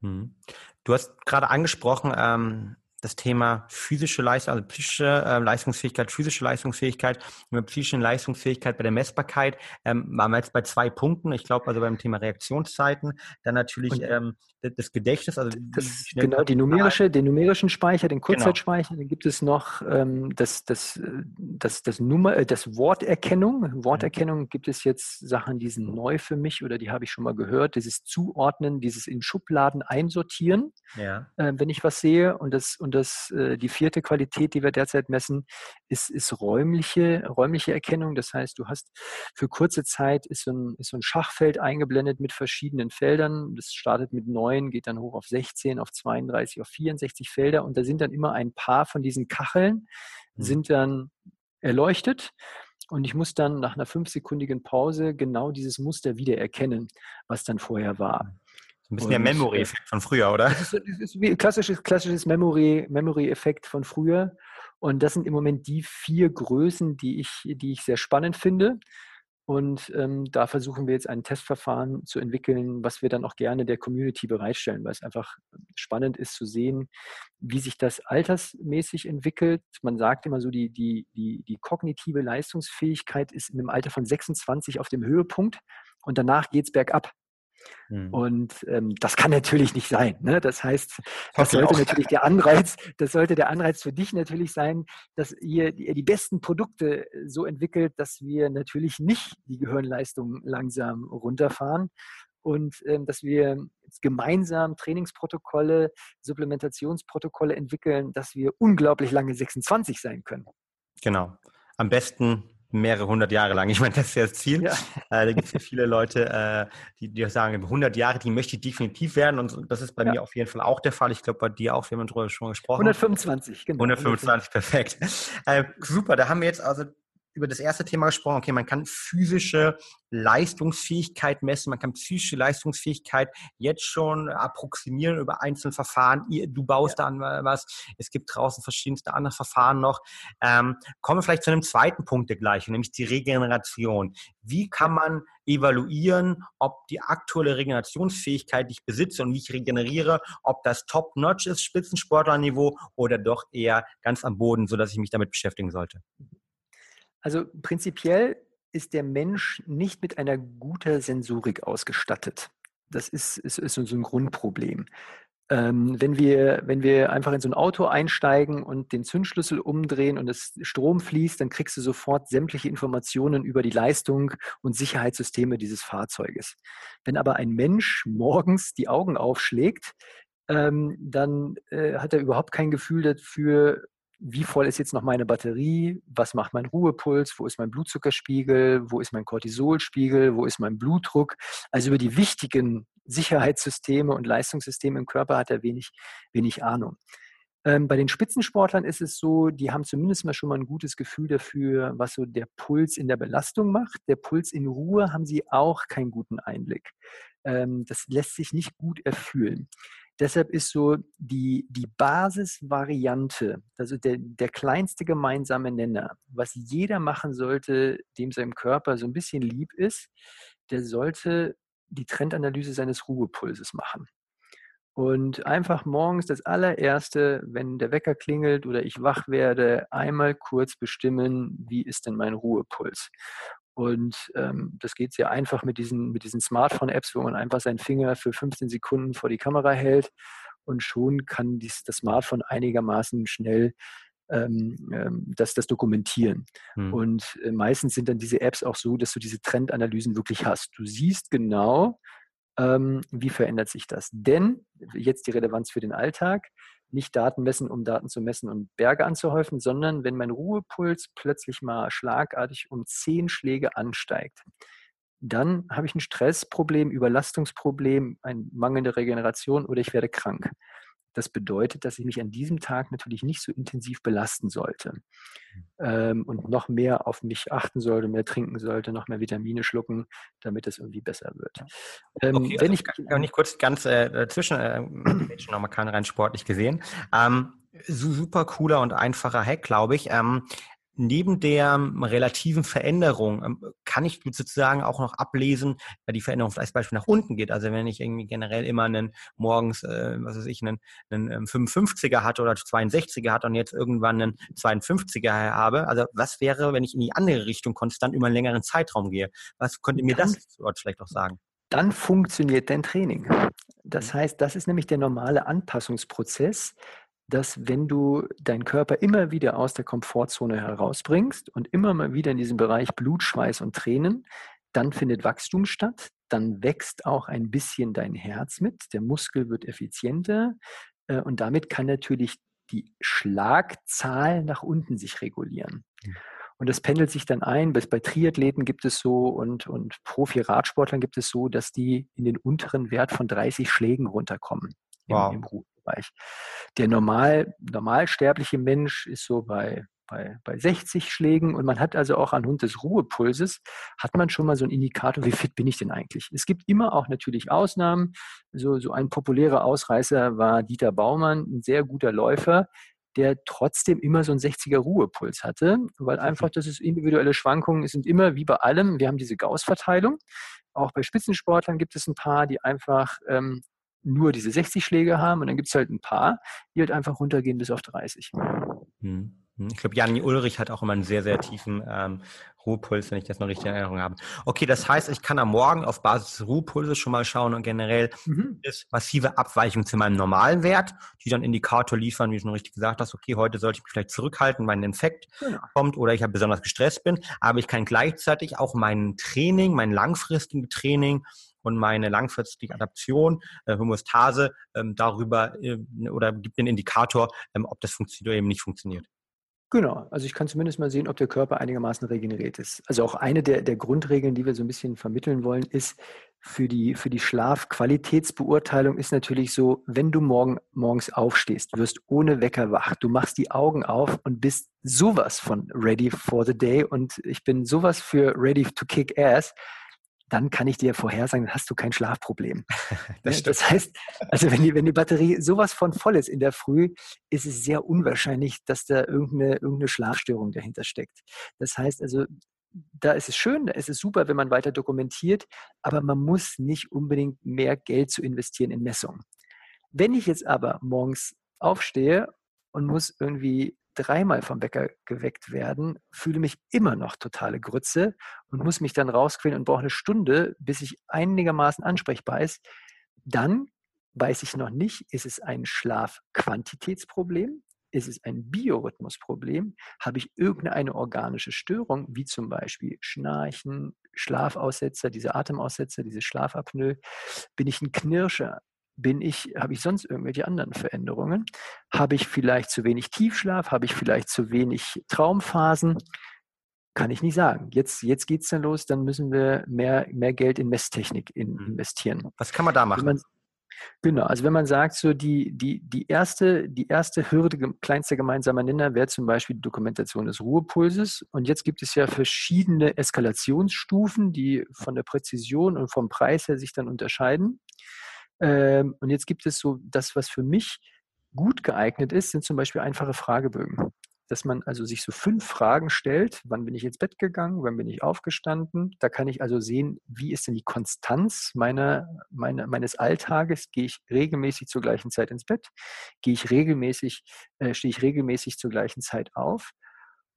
Mhm. Du hast gerade angesprochen, ähm, das Thema physische Leistung, also psychische äh, Leistungsfähigkeit, physische Leistungsfähigkeit, mit psychischen Leistungsfähigkeit bei der Messbarkeit ähm, waren wir jetzt bei zwei Punkten. Ich glaube also beim Thema Reaktionszeiten, dann natürlich ähm, das Gedächtnis, also das, genau die numerische, den numerischen Speicher, den genau. Kurzzeitspeicher. Genau. Dann gibt es noch ähm, das, das, das, das Nummer, äh, das Worterkennung. Worterkennung gibt es jetzt Sachen, die sind neu für mich oder die habe ich schon mal gehört. Dieses Zuordnen, dieses in Schubladen einsortieren, ja. äh, wenn ich was sehe und das und das, äh, die vierte Qualität, die wir derzeit messen, ist, ist räumliche, räumliche Erkennung. Das heißt, du hast für kurze Zeit ist so, ein, ist so ein Schachfeld eingeblendet mit verschiedenen Feldern. Das startet mit neun, geht dann hoch auf 16, auf 32, auf 64 Felder. Und da sind dann immer ein paar von diesen Kacheln, mhm. sind dann erleuchtet. Und ich muss dann nach einer fünfsekündigen Pause genau dieses Muster wieder erkennen, was dann vorher war. Ein bisschen und, der Memory-Effekt von früher, oder? Das ist, das ist wie klassisches, klassisches Memory, Memory-Effekt von früher. Und das sind im Moment die vier Größen, die ich, die ich sehr spannend finde. Und ähm, da versuchen wir jetzt ein Testverfahren zu entwickeln, was wir dann auch gerne der Community bereitstellen, weil es einfach spannend ist zu sehen, wie sich das altersmäßig entwickelt. Man sagt immer so, die, die, die, die kognitive Leistungsfähigkeit ist in dem Alter von 26 auf dem Höhepunkt und danach geht es bergab. Mhm. Und ähm, das kann natürlich nicht sein. Ne? Das heißt, das sollte natürlich der Anreiz, das sollte der Anreiz für dich natürlich sein, dass ihr, ihr die besten Produkte so entwickelt, dass wir natürlich nicht die Gehirnleistung langsam runterfahren und ähm, dass wir gemeinsam Trainingsprotokolle, Supplementationsprotokolle entwickeln, dass wir unglaublich lange 26 sein können. Genau. Am besten mehrere hundert Jahre lang. Ich meine, das ist ja das Ziel. Ja. Äh, da gibt es ja viele Leute, äh, die, die sagen, 100 Jahre, die möchte ich definitiv werden. Und das ist bei ja. mir auf jeden Fall auch der Fall. Ich glaube, bei dir auch, wir haben darüber schon gesprochen. 125, genau. 125, perfekt. Äh, super, da haben wir jetzt also über das erste Thema gesprochen. Okay, man kann physische Leistungsfähigkeit messen, man kann psychische Leistungsfähigkeit jetzt schon approximieren über einzelne Verfahren. Du baust ja. da was. Es gibt draußen verschiedenste andere Verfahren noch. Ähm, kommen wir vielleicht zu einem zweiten Punkt der Gleichung, nämlich die Regeneration. Wie kann man evaluieren, ob die aktuelle Regenerationsfähigkeit, die ich besitze und wie ich regeneriere, ob das top-notch ist, Spitzensportlerniveau oder doch eher ganz am Boden, sodass ich mich damit beschäftigen sollte? Also prinzipiell ist der Mensch nicht mit einer guten Sensorik ausgestattet. Das ist, ist, ist so ein Grundproblem. Ähm, wenn, wir, wenn wir einfach in so ein Auto einsteigen und den Zündschlüssel umdrehen und es Strom fließt, dann kriegst du sofort sämtliche Informationen über die Leistung und Sicherheitssysteme dieses Fahrzeuges. Wenn aber ein Mensch morgens die Augen aufschlägt, ähm, dann äh, hat er überhaupt kein Gefühl dafür, wie voll ist jetzt noch meine Batterie, was macht mein Ruhepuls, wo ist mein Blutzuckerspiegel, wo ist mein Cortisolspiegel, wo ist mein Blutdruck. Also über die wichtigen Sicherheitssysteme und Leistungssysteme im Körper hat er wenig, wenig Ahnung. Ähm, bei den Spitzensportlern ist es so, die haben zumindest mal schon mal ein gutes Gefühl dafür, was so der Puls in der Belastung macht. Der Puls in Ruhe haben sie auch keinen guten Einblick. Ähm, das lässt sich nicht gut erfühlen. Deshalb ist so die, die Basisvariante, also der, der kleinste gemeinsame Nenner, was jeder machen sollte, dem seinem Körper so ein bisschen lieb ist, der sollte die Trendanalyse seines Ruhepulses machen. Und einfach morgens das allererste, wenn der Wecker klingelt oder ich wach werde, einmal kurz bestimmen, wie ist denn mein Ruhepuls. Und ähm, das geht sehr einfach mit diesen, mit diesen Smartphone-Apps, wo man einfach seinen Finger für 15 Sekunden vor die Kamera hält und schon kann dies, das Smartphone einigermaßen schnell ähm, ähm, das, das dokumentieren. Hm. Und äh, meistens sind dann diese Apps auch so, dass du diese Trendanalysen wirklich hast. Du siehst genau, ähm, wie verändert sich das. Denn, jetzt die Relevanz für den Alltag, nicht Daten messen, um Daten zu messen und Berge anzuhäufen, sondern wenn mein Ruhepuls plötzlich mal schlagartig um zehn Schläge ansteigt, dann habe ich ein Stressproblem, Überlastungsproblem, eine mangelnde Regeneration oder ich werde krank. Das bedeutet, dass ich mich an diesem Tag natürlich nicht so intensiv belasten sollte ähm, und noch mehr auf mich achten sollte, mehr trinken sollte, noch mehr Vitamine schlucken, damit es irgendwie besser wird. Ähm, okay, wenn also ich kann nicht kurz ganz äh, zwischen äh, nochmal keinen rein sportlich gesehen. Ähm, super cooler und einfacher Hack, glaube ich. Ähm, neben der ähm, relativen Veränderung ähm, kann ich sozusagen auch noch ablesen, weil die Veränderung vielleicht Beispiel nach unten geht. Also wenn ich irgendwie generell immer einen morgens, äh, was weiß ich, einen, einen 55er ähm, hatte oder 62er hatte und jetzt irgendwann einen 52er habe. Also was wäre, wenn ich in die andere Richtung konstant über einen längeren Zeitraum gehe? Was könnte mir das dort vielleicht auch sagen? Dann funktioniert dein Training. Das mhm. heißt, das ist nämlich der normale Anpassungsprozess dass wenn du deinen Körper immer wieder aus der Komfortzone herausbringst und immer mal wieder in diesem Bereich Blut, Schweiß und Tränen, dann findet Wachstum statt, dann wächst auch ein bisschen dein Herz mit, der Muskel wird effizienter äh, und damit kann natürlich die Schlagzahl nach unten sich regulieren. Hm. Und das pendelt sich dann ein. Bei Triathleten gibt es so und, und Profi-Radsportlern gibt es so, dass die in den unteren Wert von 30 Schlägen runterkommen wow. im, im, Bereich. Der normal, normalsterbliche Mensch ist so bei, bei, bei 60 Schlägen und man hat also auch anhand des Ruhepulses, hat man schon mal so einen Indikator, wie fit bin ich denn eigentlich? Es gibt immer auch natürlich Ausnahmen. So, so ein populärer Ausreißer war Dieter Baumann, ein sehr guter Läufer. der trotzdem immer so einen 60er Ruhepuls hatte, weil einfach das ist individuelle Schwankungen, es sind immer wie bei allem, wir haben diese Gauss-Verteilung. Auch bei Spitzensportlern gibt es ein paar, die einfach ähm, nur diese 60 Schläge haben und dann gibt es halt ein paar, die halt einfach runtergehen bis auf 30. Hm. Hm, ich glaube, Jan Ulrich hat auch immer einen sehr, sehr tiefen ähm, Ruhepuls, wenn ich das noch richtig in Erinnerung habe. Okay, das heißt, ich kann am Morgen auf Basis des Ruhepulses schon mal schauen und generell mhm. ist massive Abweichung zu meinem normalen Wert, die dann Indikator liefern, wie du schon richtig gesagt hast, okay, heute sollte ich mich vielleicht zurückhalten, weil ein Infekt genau. kommt oder ich habe besonders gestresst bin, aber ich kann gleichzeitig auch mein Training, mein langfristiges Training und meine langfristige Adaption, äh, Homöostase, ähm, darüber äh, oder gibt einen Indikator, ähm, ob das funktioniert oder eben nicht funktioniert. Genau, also ich kann zumindest mal sehen, ob der Körper einigermaßen regeneriert ist. Also auch eine der, der Grundregeln, die wir so ein bisschen vermitteln wollen, ist für die, für die Schlafqualitätsbeurteilung ist natürlich so, wenn du morgen, morgens aufstehst, wirst ohne Wecker wach, du machst die Augen auf und bist sowas von ready for the day und ich bin sowas für ready to kick ass, dann kann ich dir vorhersagen, dann hast du kein Schlafproblem. das, das, heißt, also wenn die, wenn die Batterie sowas von voll ist in der Früh, ist es sehr unwahrscheinlich, dass da irgendeine, irgendeine Schlafstörung dahinter steckt. Das heißt also, da ist es schön, da ist es super, wenn man weiter dokumentiert, aber man muss nicht unbedingt mehr Geld zu investieren in Messungen. Wenn ich jetzt aber morgens aufstehe und muss irgendwie dreimal vom Wecker geweckt werden, fühle mich immer noch totale Grütze und muss mich dann rausquälen und brauche eine Stunde, bis ich einigermaßen ansprechbar ist, dann weiß ich noch nicht, ist es ein Schlafquantitätsproblem, ist es ein Biorhythmusproblem, habe ich irgendeine organische Störung, wie zum Beispiel Schnarchen, Schlafaussetzer, diese Atemaussetzer, diese Schlafapnoe, bin ich ein Knirscher, bin ich, habe ich sonst irgendwelche anderen Veränderungen? Habe ich vielleicht zu wenig Tiefschlaf? Habe ich vielleicht zu wenig Traumphasen? Kann ich nicht sagen. Jetzt, jetzt geht es dann los, dann müssen wir mehr, mehr Geld in Messtechnik in, mhm. investieren. Was kann man da machen? Man, genau, also wenn man sagt, so die, die, die, erste, die erste Hürde, kleinster gemeinsamer Nenner wäre zum Beispiel die Dokumentation des Ruhepulses. Und jetzt gibt es ja verschiedene Eskalationsstufen, die von der Präzision und vom Preis her sich dann unterscheiden. Ähm, und jetzt gibt es so das, was für mich gut geeignet ist, sind zum Beispiel einfache Fragebögen. Dass man also sich so fünf Fragen stellt, wann bin ich ins Bett gegangen, wann bin ich aufgestanden. Da kann ich also sehen, wie ist denn die Konstanz meiner, meiner, meines Alltages. Gehe ich regelmäßig zur gleichen Zeit ins Bett? Gehe ich regelmäßig, äh, stehe ich regelmäßig zur gleichen Zeit auf?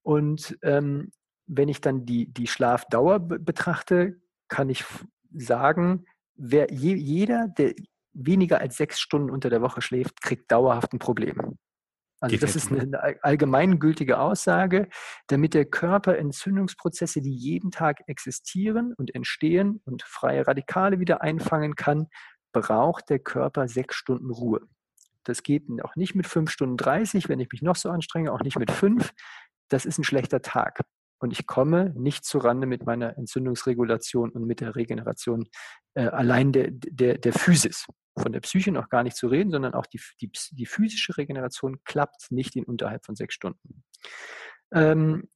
Und ähm, wenn ich dann die, die Schlafdauer betrachte, kann ich sagen, wer, je, jeder, der weniger als sechs Stunden unter der Woche schläft, kriegt dauerhaft ein Problem. Also das ist eine allgemeingültige Aussage, damit der Körper Entzündungsprozesse, die jeden Tag existieren und entstehen und freie Radikale wieder einfangen kann, braucht der Körper sechs Stunden Ruhe. Das geht auch nicht mit fünf Stunden 30, wenn ich mich noch so anstrenge, auch nicht mit fünf. Das ist ein schlechter Tag und ich komme nicht zurande mit meiner Entzündungsregulation und mit der Regeneration äh, allein der, der, der Physis. Von der Psyche noch gar nicht zu reden, sondern auch die, die, die physische Regeneration klappt nicht in unterhalb von sechs Stunden. Ähm,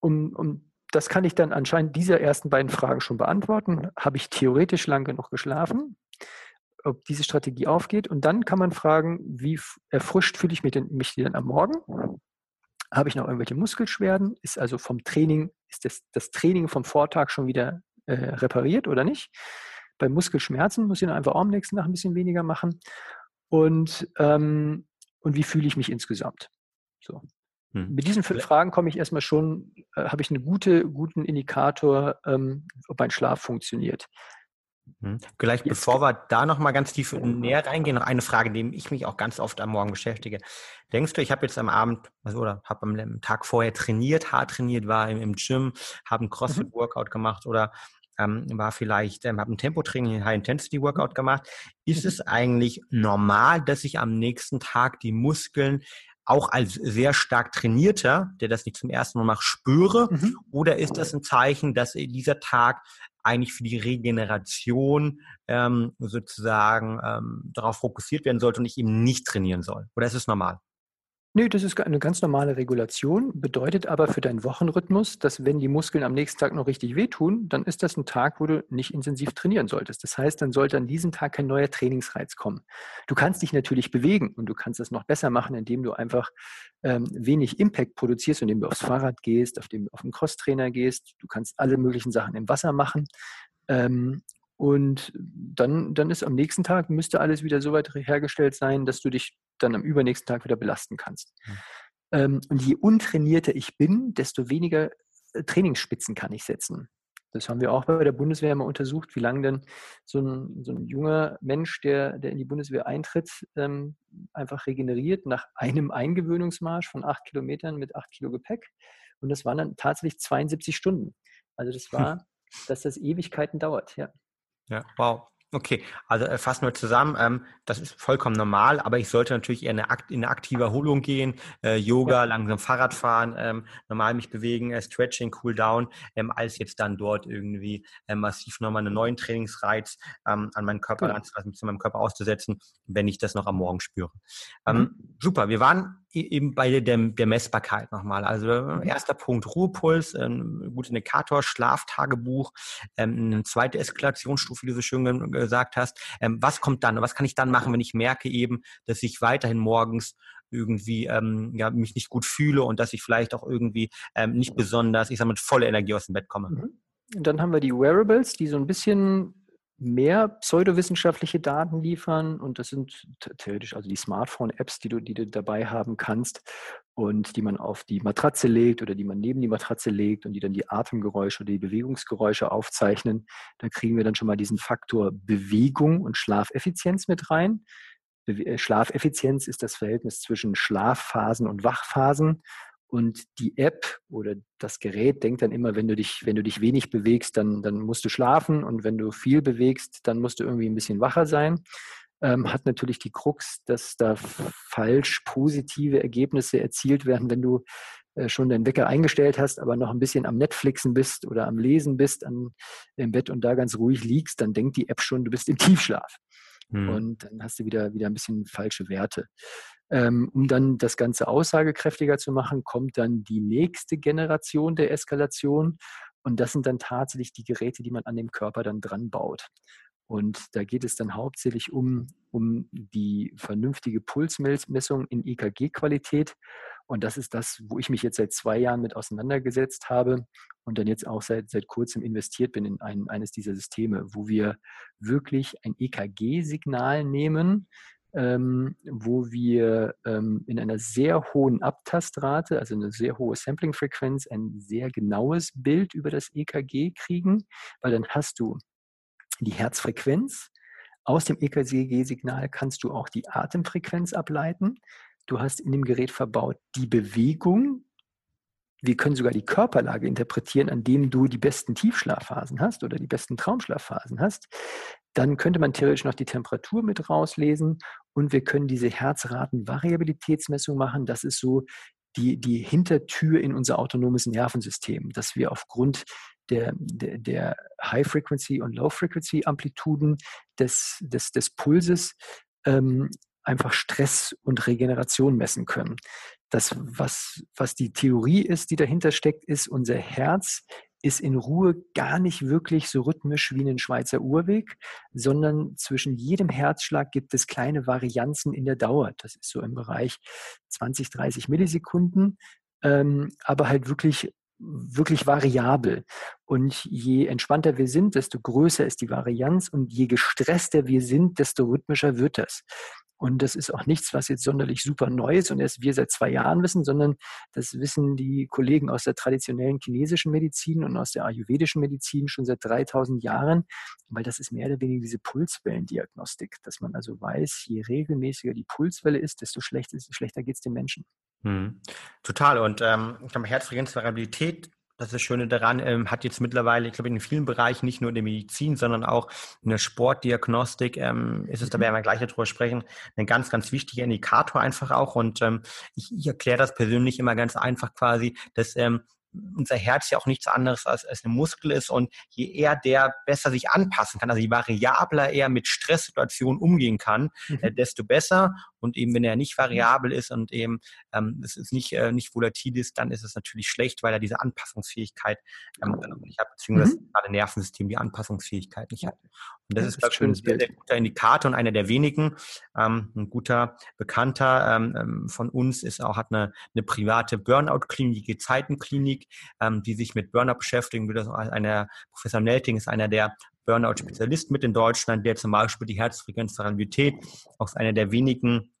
um, um, das kann ich dann anscheinend dieser ersten beiden Fragen schon beantworten. Habe ich theoretisch lang genug geschlafen? Ob diese Strategie aufgeht? Und dann kann man fragen, wie erfrischt fühle ich mich denn, mich denn am Morgen? Habe ich noch irgendwelche Muskelschwerden? Ist also vom Training, ist das, das Training vom Vortag schon wieder äh, repariert oder nicht? Bei Muskelschmerzen muss ich dann einfach auch am nächsten Tag ein bisschen weniger machen. Und, ähm, und wie fühle ich mich insgesamt? So. Hm. Mit diesen fünf Fragen komme ich erstmal schon, äh, habe ich einen gute, guten Indikator, ähm, ob mein Schlaf funktioniert. Hm. Jetzt. bevor wir da noch mal ganz tief näher reingehen, noch eine Frage, die ich mich auch ganz oft am Morgen beschäftige. Denkst du, ich habe jetzt am Abend also, oder habe am Tag vorher trainiert, hart trainiert, war im, im Gym, habe ein mhm. CrossFit-Workout mhm. gemacht oder ähm, war vielleicht, ähm, habe ein Tempotraining, High-Intensity-Workout gemacht. Ist es eigentlich normal, dass ich am nächsten Tag die Muskeln auch als sehr stark trainierter, der das nicht zum ersten Mal macht, spüre? Mhm. Oder ist das ein Zeichen, dass dieser Tag eigentlich für die Regeneration ähm, sozusagen ähm, darauf fokussiert werden sollte und ich eben nicht trainieren soll? Oder ist es normal? Nee, das ist eine ganz normale Regulation, bedeutet aber für deinen Wochenrhythmus, dass wenn die Muskeln am nächsten Tag noch richtig wehtun, dann ist das ein Tag, wo du nicht intensiv trainieren solltest. Das heißt, dann sollte an diesem Tag kein neuer Trainingsreiz kommen. Du kannst dich natürlich bewegen und du kannst das noch besser machen, indem du einfach ähm, wenig Impact produzierst, indem du aufs Fahrrad gehst, auf, dem, auf den Crosstrainer gehst. Du kannst alle möglichen Sachen im Wasser machen. Ähm, und dann, dann ist am nächsten Tag, müsste alles wieder so weit hergestellt sein, dass du dich dann am übernächsten Tag wieder belasten kannst. Mhm. Und je untrainierter ich bin, desto weniger äh, Trainingsspitzen kann ich setzen. Das haben wir auch bei der Bundeswehr mal untersucht, wie lange denn so ein, so ein junger Mensch, der, der in die Bundeswehr eintritt, ähm, einfach regeneriert nach einem Eingewöhnungsmarsch von acht Kilometern mit acht Kilo Gepäck. Und das waren dann tatsächlich 72 Stunden. Also das war, dass das Ewigkeiten dauert, ja. Ja, wow. Okay, also äh, fassen wir zusammen. Ähm, das ist vollkommen normal, aber ich sollte natürlich eher eine Akt, in eine aktive Erholung gehen, äh, Yoga, ja. langsam Fahrrad fahren, ähm, normal mich bewegen, äh, Stretching, Cool Down, ähm, als jetzt dann dort irgendwie äh, massiv nochmal einen neuen Trainingsreiz ähm, an meinen Körper, ja. Genau. zu meinem Körper auszusetzen, wenn ich das noch am Morgen spüre. Ähm, mhm. Super, wir waren eben bei der, der Messbarkeit nochmal. Also mhm. erster Punkt Ruhepuls, ein guter Indikator, Schlaftagebuch, ähm, eine zweite Eskalationsstufe, wie du so schön gesagt hast. Ähm, was kommt dann? Was kann ich dann machen, wenn ich merke eben, dass ich weiterhin morgens irgendwie ähm, ja, mich nicht gut fühle und dass ich vielleicht auch irgendwie ähm, nicht besonders, ich sage mit voller Energie aus dem Bett komme. Mhm. Und dann haben wir die Wearables, die so ein bisschen mehr pseudowissenschaftliche Daten liefern und das sind theoretisch also die Smartphone-Apps, die du, die du dabei haben kannst und die man auf die Matratze legt oder die man neben die Matratze legt und die dann die Atemgeräusche oder die Bewegungsgeräusche aufzeichnen. Da kriegen wir dann schon mal diesen Faktor Bewegung und Schlafeffizienz mit rein. Äh, Schlafeffizienz ist das Verhältnis zwischen Schlafphasen und Wachphasen und die App oder das Gerät denkt dann immer, wenn du dich, wenn du dich wenig bewegst, dann, dann musst du schlafen und wenn du viel bewegst, dann musst du irgendwie ein bisschen wacher sein. Ähm, hat natürlich die Krux, dass da falsch positive Ergebnisse erzielt werden, wenn du äh, schon deinen Wecker eingestellt hast, aber noch ein bisschen am Netflixen bist oder am Lesen bist an, im Bett und da ganz ruhig liegst, dann denkt die App schon, du bist im Tiefschlaf. Hm. Und dann hast du wieder, wieder ein bisschen falsche Werte. Ähm, um dann das Ganze aussagekräftiger zu machen, kommt dann die nächste Generation der Eskalation. Und das sind dann tatsächlich die Geräte, die man an dem Körper dann dran baut. Und da geht es dann hauptsächlich um, um die vernünftige Pulsmessung in EKG-Qualität. Und das ist das, wo ich mich jetzt seit zwei Jahren mit auseinandergesetzt habe und dann jetzt auch seit, seit kurzem investiert bin in ein, eines dieser Systeme, wo wir wirklich ein EKG-Signal nehmen, ähm, wo wir ähm, in einer sehr hohen Abtastrate, also eine sehr hohe Sampling-Frequenz, ein sehr genaues Bild über das EKG kriegen, weil dann hast du die Herzfrequenz. Aus dem EKG-Signal kannst du auch die Atemfrequenz ableiten. Du hast in dem Gerät verbaut die Bewegung. Wir können sogar die Körperlage interpretieren, an dem du die besten Tiefschlafphasen hast oder die besten Traumschlafphasen hast. Dann könnte man theoretisch noch die Temperatur mit rauslesen und wir können diese Herzratenvariabilitätsmessung machen. Das ist so die, die Hintertür in unser autonomes Nervensystem, dass wir aufgrund der, der, der High-Frequency- und Low-Frequency-Amplituden des, des, des Pulses ähm, einfach Stress und Regeneration messen können. Das, was, was die Theorie ist, die dahinter steckt, ist, unser Herz ist in Ruhe gar nicht wirklich so rhythmisch wie ein Schweizer Uhrweg, sondern zwischen jedem Herzschlag gibt es kleine Varianzen in der Dauer. Das ist so im Bereich 20, 30 Millisekunden, ähm, aber halt wirklich wirklich variabel. Und je entspannter wir sind, desto größer ist die Varianz und je gestresster wir sind, desto rhythmischer wird das. Und das ist auch nichts, was jetzt sonderlich super neu ist und erst wir seit zwei Jahren wissen, sondern das wissen die Kollegen aus der traditionellen chinesischen Medizin und aus der ayurvedischen Medizin schon seit 3000 Jahren, weil das ist mehr oder weniger diese Pulswellendiagnostik, dass man also weiß, je regelmäßiger die Pulswelle ist, desto schlechter, schlechter geht es dem Menschen. Hm. Total. Und ähm, ich glaube, Herzfrequenzvariabilität das ist das Schöne daran, ähm, hat jetzt mittlerweile, ich glaube, in vielen Bereichen, nicht nur in der Medizin, sondern auch in der Sportdiagnostik, ähm, ist es, da werden wir gleich darüber sprechen, ein ganz, ganz wichtiger Indikator einfach auch. Und ähm, ich, ich erkläre das persönlich immer ganz einfach quasi, dass ähm, unser Herz ja auch nichts anderes als, als ein Muskel ist und je eher der besser sich anpassen kann, also je variabler er mit Stresssituationen umgehen kann, mhm. äh, desto besser. Und eben, wenn er nicht variabel ist und eben ähm, es ist nicht, äh, nicht volatil ist, dann ist es natürlich schlecht, weil er diese Anpassungsfähigkeit ähm, nicht hat, beziehungsweise mhm. das Nervensystem die Anpassungsfähigkeit nicht hat. Und das ja, ist, glaube ich, ein sehr, sehr guter Indikator und einer der wenigen. Ähm, ein guter Bekannter ähm, ähm, von uns ist auch, hat eine, eine private Burnout-Klinik, die Zeitenklinik, ähm, die sich mit Burnout beschäftigen. Einer, Professor Nelting ist einer der Burnout-Spezialisten mit in Deutschland, der zum Beispiel die Herzfrequenzvariabilität aus einer der wenigen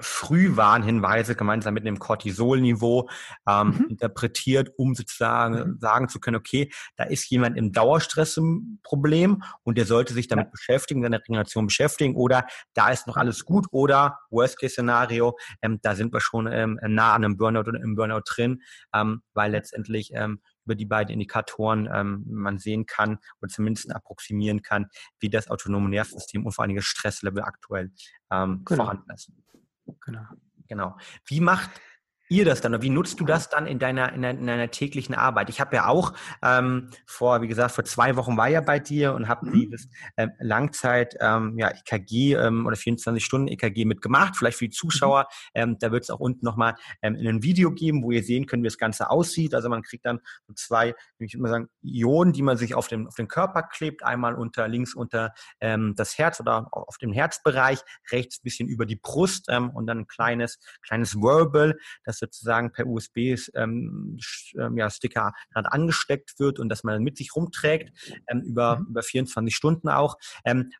Frühwarnhinweise gemeinsam mit einem Cortisolniveau ähm, mhm. interpretiert, um sozusagen mhm. sagen zu können, okay, da ist jemand im Dauerstress im Problem und der sollte sich damit ja. beschäftigen, seine Regeneration beschäftigen oder da ist noch alles gut oder Worst-Case-Szenario, ähm, da sind wir schon ähm, nah an einem Burnout oder im Burnout drin, ähm, weil letztendlich ähm, über die beiden Indikatoren ähm, man sehen kann oder zumindest approximieren kann, wie das autonome Nervensystem und vor allem das Stresslevel aktuell ähm, genau. vorhanden ist. Genau. Genau. Wie macht ihr das dann? Wie nutzt du das dann in deiner, in deiner, in deiner täglichen Arbeit? Ich habe ja auch ähm, vor, wie gesagt, vor zwei Wochen war ja bei dir und habe mhm. dieses ähm, Langzeit ähm, ja, EKG ähm, oder 24 Stunden EKG mitgemacht. Vielleicht für die Zuschauer, mhm. ähm, da wird es auch unten nochmal ähm, in ein Video geben, wo ihr sehen könnt, wie das Ganze aussieht. Also man kriegt dann so zwei, ich würde mal sagen, Ionen, die man sich auf den, auf den Körper klebt. Einmal unter links unter ähm, das Herz oder auf dem Herzbereich, rechts bisschen über die Brust ähm, und dann ein kleines, kleines Verbal, das das sozusagen per USB ähm, ähm, ja, angesteckt wird und dass man dann mit sich rumträgt, ähm, über, mhm. über 24 Stunden auch.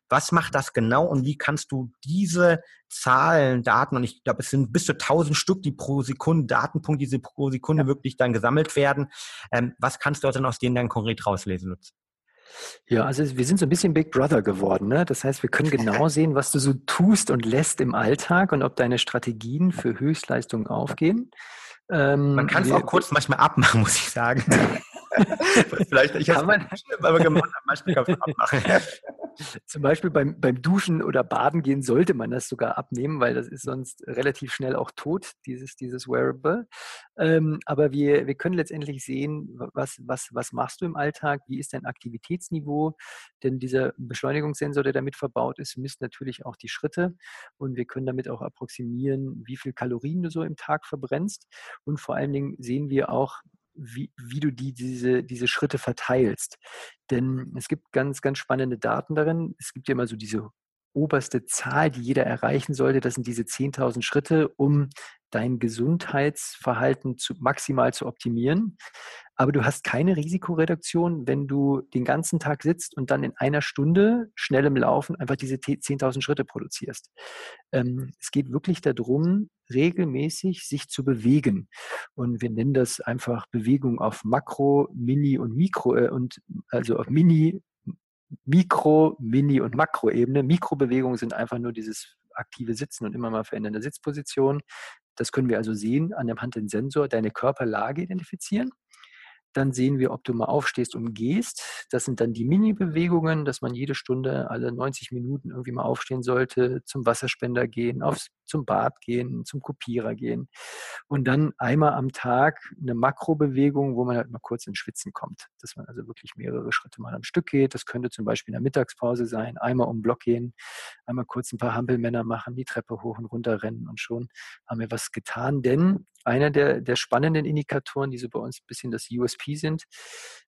Was macht das genau und wie kannst du diese Zahlen, Daten, und ich glaube, es sind bis zu 1000 Stück, die pro Sekunde, Datenpunkte, die pro Sekunde ja. wirklich dann gesammelt werden. Ähm, was kannst du dann aus denen dann konkret rauslesen, Lutz? Ja, also wir sind so ein bisschen Big Brother geworden. Ne? Das heißt, wir können genau sehen, was du so tust und lässt im Alltag und ob deine Strategien für Höchstleistungen aufgehen. Ähm, Man kann es auch kurz manchmal abmachen, muss ich sagen. Vielleicht, ich kann man, aber gemacht, manchmal kann man abmachen. Zum Beispiel beim, beim Duschen oder Baden gehen sollte man das sogar abnehmen, weil das ist sonst relativ schnell auch tot, dieses, dieses Wearable. Ähm, aber wir, wir können letztendlich sehen, was, was, was machst du im Alltag, wie ist dein Aktivitätsniveau, denn dieser Beschleunigungssensor, der damit verbaut ist, misst natürlich auch die Schritte und wir können damit auch approximieren, wie viel Kalorien du so im Tag verbrennst und vor allen Dingen sehen wir auch, wie, wie du die, diese, diese Schritte verteilst. Denn es gibt ganz, ganz spannende Daten darin. Es gibt ja immer so diese oberste Zahl, die jeder erreichen sollte. Das sind diese 10.000 Schritte, um dein Gesundheitsverhalten zu, maximal zu optimieren. Aber du hast keine Risikoreduktion, wenn du den ganzen Tag sitzt und dann in einer Stunde schnell im Laufen einfach diese 10.000 Schritte produzierst. Ähm, es geht wirklich darum, regelmäßig sich zu bewegen. Und wir nennen das einfach Bewegung auf Makro, Mini und Mikro, äh, und also auf Mini, Mikro, Mini und Makroebene. Mikrobewegungen sind einfach nur dieses aktive Sitzen und immer mal verändernde Sitzposition. Das können wir also sehen an dem Hand Sensor, deine Körperlage identifizieren. Dann sehen wir, ob du mal aufstehst und gehst. Das sind dann die Mini-Bewegungen, dass man jede Stunde, alle 90 Minuten irgendwie mal aufstehen sollte, zum Wasserspender gehen, aufs, zum Bad gehen, zum Kopierer gehen. Und dann einmal am Tag eine Makrobewegung, wo man halt mal kurz ins Schwitzen kommt. Dass man also wirklich mehrere Schritte mal am Stück geht. Das könnte zum Beispiel in der Mittagspause sein. Einmal um den Block gehen, einmal kurz ein paar Hampelmänner machen, die Treppe hoch und runter rennen und schon haben wir was getan. Denn einer der, der spannenden Indikatoren, die so bei uns ein bisschen das USP sind,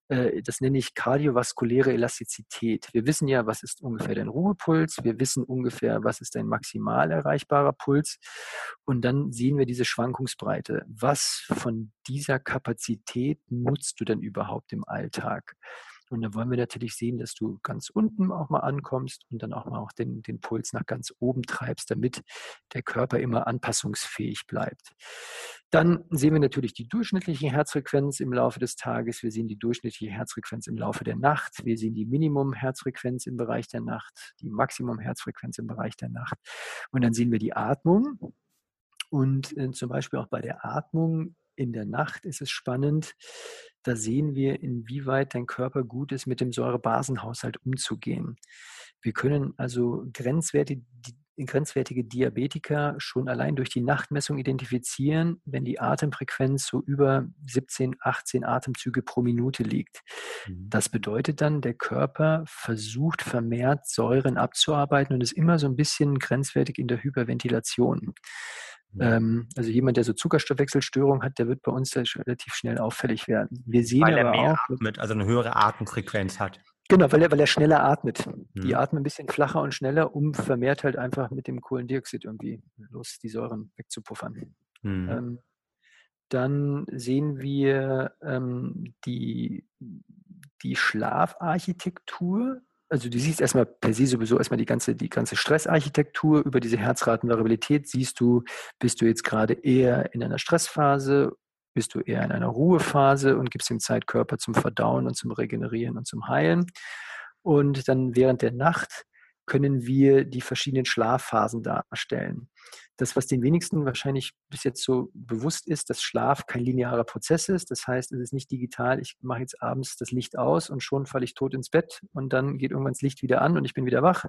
äh, das nenne ich kardiovaskuläre Elastizität. Wir wissen ja, was ist ungefähr dein Ruhepuls, wir wissen ungefähr, was ist dein maximal erreichbarer Puls und dann sehen wir diese Schwankungsbreite. Was von dieser Kapazität nutzt du denn überhaupt im Alltag? Und dann wollen wir natürlich sehen, dass du ganz unten auch mal ankommst und dann auch mal auch den, den Puls nach ganz oben treibst, damit der Körper immer anpassungsfähig bleibt. Dann sehen wir natürlich die durchschnittliche Herzfrequenz im Laufe des Tages. Wir sehen die durchschnittliche Herzfrequenz im Laufe der Nacht. Wir sehen die Minimum-Herzfrequenz im Bereich der Nacht, die Maximum-Herzfrequenz im Bereich der Nacht. Und dann sehen wir die Atmung. Und äh, zum Beispiel auch bei der Atmung in der Nacht ist es spannend. Da sehen wir, inwieweit dein Körper gut ist, mit dem Säurebasenhaushalt umzugehen. Wir können also Grenzwerte grenzwertige Diabetiker schon allein durch die Nachtmessung identifizieren, wenn die Atemfrequenz so über 17, 18 Atemzüge pro Minute liegt. Mhm. Das bedeutet dann, der Körper versucht vermehrt Säuren abzuarbeiten und ist immer so ein bisschen grenzwertig in der Hyperventilation. Ähm, also jemand, der so Zuckerstoffwechselstörung hat, der wird bei uns relativ schnell auffällig werden. Wir sehen Weil er mehr auch, atmet, also eine höhere Atemfrequenz hat. Genau, weil er, weil er schneller atmet. Mhm. Die atmen ein bisschen flacher und schneller, um vermehrt halt einfach mit dem Kohlendioxid irgendwie los die Säuren wegzupuffern. Mhm. Ähm, dann sehen wir ähm, die, die Schlafarchitektur. Also du siehst erstmal per se sowieso erstmal die ganze, die ganze Stressarchitektur über diese Herzratenvariabilität. Siehst du, bist du jetzt gerade eher in einer Stressphase bist du eher in einer Ruhephase und gibst dem Zeitkörper zum Verdauen und zum Regenerieren und zum Heilen. Und dann während der Nacht können wir die verschiedenen Schlafphasen darstellen. Das, was den wenigsten wahrscheinlich bis jetzt so bewusst ist, dass Schlaf kein linearer Prozess ist. Das heißt, es ist nicht digital, ich mache jetzt abends das Licht aus und schon falle ich tot ins Bett und dann geht irgendwann das Licht wieder an und ich bin wieder wach,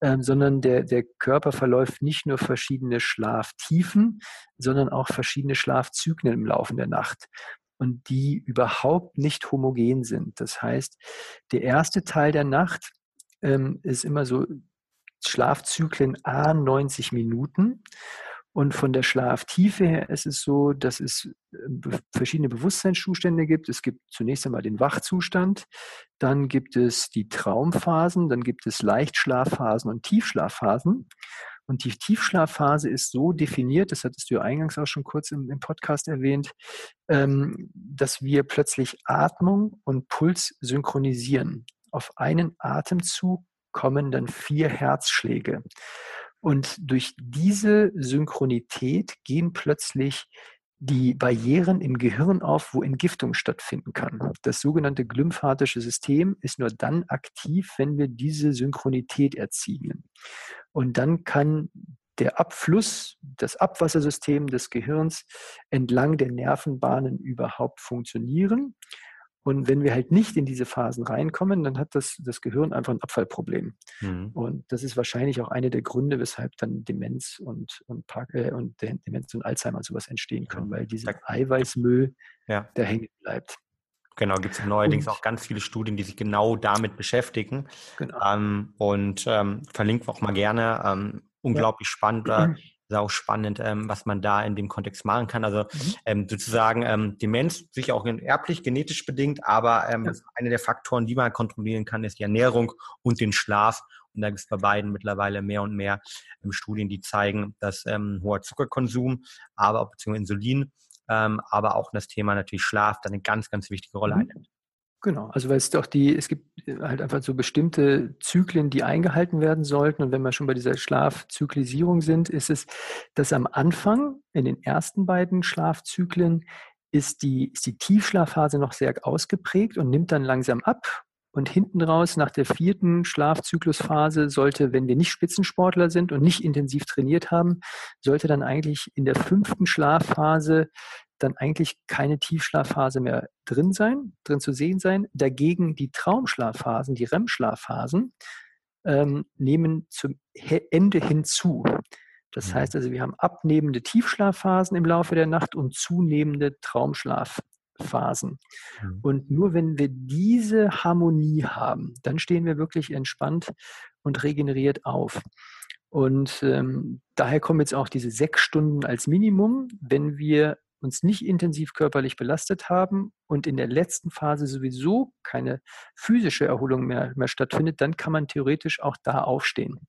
ähm, sondern der, der Körper verläuft nicht nur verschiedene Schlaftiefen, sondern auch verschiedene Schlafzyklen im Laufe der Nacht und die überhaupt nicht homogen sind. Das heißt, der erste Teil der Nacht ähm, ist immer so Schlafzyklen A 90 Minuten. Und von der Schlaftiefe her ist es so, dass es äh, verschiedene Bewusstseinszustände gibt. Es gibt zunächst einmal den Wachzustand, dann gibt es die Traumphasen, dann gibt es Leichtschlafphasen und Tiefschlafphasen. Und die Tiefschlafphase ist so definiert, das hattest du ja eingangs auch schon kurz im, im Podcast erwähnt, ähm, dass wir plötzlich Atmung und Puls synchronisieren. Auf einen Atemzug kommen dann vier Herzschläge. Und durch diese Synchronität gehen plötzlich die Barrieren im Gehirn auf, wo Entgiftung stattfinden kann. Das sogenannte glymphatische System ist nur dann aktiv, wenn wir diese Synchronität erzielen. Und dann kann der Abfluss, das Abwassersystem des Gehirns entlang der Nervenbahnen überhaupt funktionieren. Und wenn wir halt nicht in diese Phasen reinkommen, dann hat das, das Gehirn einfach ein Abfallproblem. Mhm. Und das ist wahrscheinlich auch einer der Gründe, weshalb dann Demenz und, und, Park, äh, und Demenz und Alzheimer und sowas entstehen können, weil dieser Eiweißmüll, ja. der hängen bleibt. Genau, gibt es neuerdings und, auch ganz viele Studien, die sich genau damit beschäftigen. Genau. Ähm, und ähm, verlinken wir auch mal gerne. Ähm, unglaublich ja. spannend. Äh, sau spannend, ähm, was man da in dem Kontext machen kann. Also mhm. ähm, sozusagen ähm, Demenz sicher auch erblich, genetisch bedingt, aber ähm, ja. einer der Faktoren, die man kontrollieren kann, ist die Ernährung und den Schlaf. Und da gibt es bei beiden mittlerweile mehr und mehr ähm, Studien, die zeigen, dass ähm, hoher Zuckerkonsum, aber beziehungsweise Insulin, ähm, aber auch das Thema natürlich Schlaf da eine ganz, ganz wichtige Rolle mhm. einnimmt. Genau, also weil es doch die, es gibt äh, halt einfach so bestimmte Zyklen, die eingehalten werden sollten. Und wenn wir schon bei dieser Schlafzyklisierung sind, ist es, dass am Anfang, in den ersten beiden Schlafzyklen, ist die, ist die Tiefschlafphase noch sehr ausgeprägt und nimmt dann langsam ab. Und hinten raus, nach der vierten Schlafzyklusphase, sollte, wenn wir nicht Spitzensportler sind und nicht intensiv trainiert haben, sollte dann eigentlich in der fünften Schlafphase dann eigentlich keine Tiefschlafphase mehr drin sein, drin zu sehen sein. Dagegen die Traumschlafphasen, die REM-Schlafphasen, ähm, nehmen zum Ende hinzu. Das mhm. heißt also, wir haben abnehmende Tiefschlafphasen im Laufe der Nacht und zunehmende Traumschlafphasen. Mhm. Und nur wenn wir diese Harmonie haben, dann stehen wir wirklich entspannt und regeneriert auf. Und ähm, daher kommen jetzt auch diese sechs Stunden als Minimum. Wenn wir uns nicht intensiv körperlich belastet haben und in der letzten Phase sowieso keine physische Erholung mehr, mehr stattfindet, dann kann man theoretisch auch da aufstehen,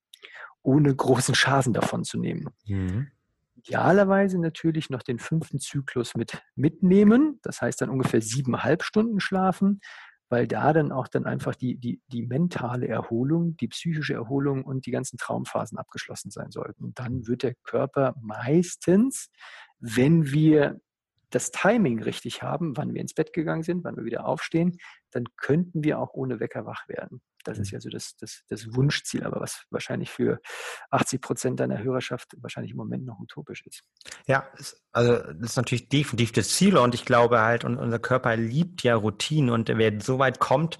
ohne großen Schaden davon zu nehmen. Mhm. Idealerweise natürlich noch den fünften Zyklus mit mitnehmen, das heißt dann ungefähr siebeneinhalb Stunden schlafen, weil da dann auch dann einfach die, die, die mentale Erholung, die psychische Erholung und die ganzen Traumphasen abgeschlossen sein sollten. Und dann wird der Körper meistens, wenn wir das Timing richtig haben, wann wir ins Bett gegangen sind, wann wir wieder aufstehen, dann könnten wir auch ohne Wecker wach werden. Das ist ja so das, das, das Wunschziel, aber was wahrscheinlich für 80 Prozent deiner Hörerschaft wahrscheinlich im Moment noch utopisch ist. Ja, also das ist natürlich definitiv das Ziel und ich glaube halt, unser Körper liebt ja Routinen und wer so weit kommt,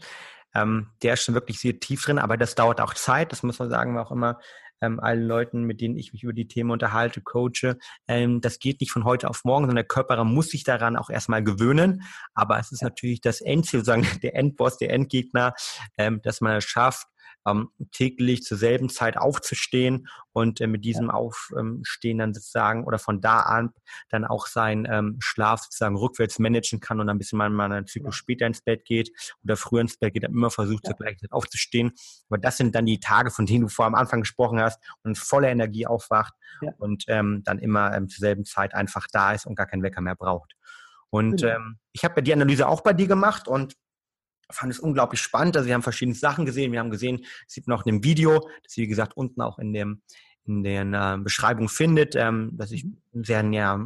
ähm, der ist schon wirklich sehr tief drin, aber das dauert auch Zeit, das muss man sagen, auch immer ähm, allen Leuten, mit denen ich mich über die Themen unterhalte, coache. Ähm, das geht nicht von heute auf morgen, sondern der Körper muss sich daran auch erstmal gewöhnen. Aber es ist natürlich das Endziel, sozusagen der Endboss, der Endgegner, ähm, dass man es schafft, ähm, täglich zur selben Zeit aufzustehen und äh, mit diesem ja. Aufstehen dann sozusagen oder von da an dann auch seinen ähm, Schlaf sozusagen rückwärts managen kann und ein bisschen mal, mal einen Zyklus ja. später ins Bett geht oder früher ins Bett geht, dann immer versucht, ja. zur gleichen Zeit aufzustehen. Aber das sind dann die Tage, von denen du vor am Anfang gesprochen hast und voller Energie aufwacht ja. und ähm, dann immer ähm, zur selben Zeit einfach da ist und gar keinen Wecker mehr braucht. Und genau. ähm, ich habe ja die Analyse auch bei dir gemacht und fand es unglaublich spannend. Also wir haben verschiedene Sachen gesehen. Wir haben gesehen, es sieht noch in dem Video, das wie gesagt unten auch in dem in der äh, Beschreibung findet, ähm, dass ich mhm. einen sehr, ja,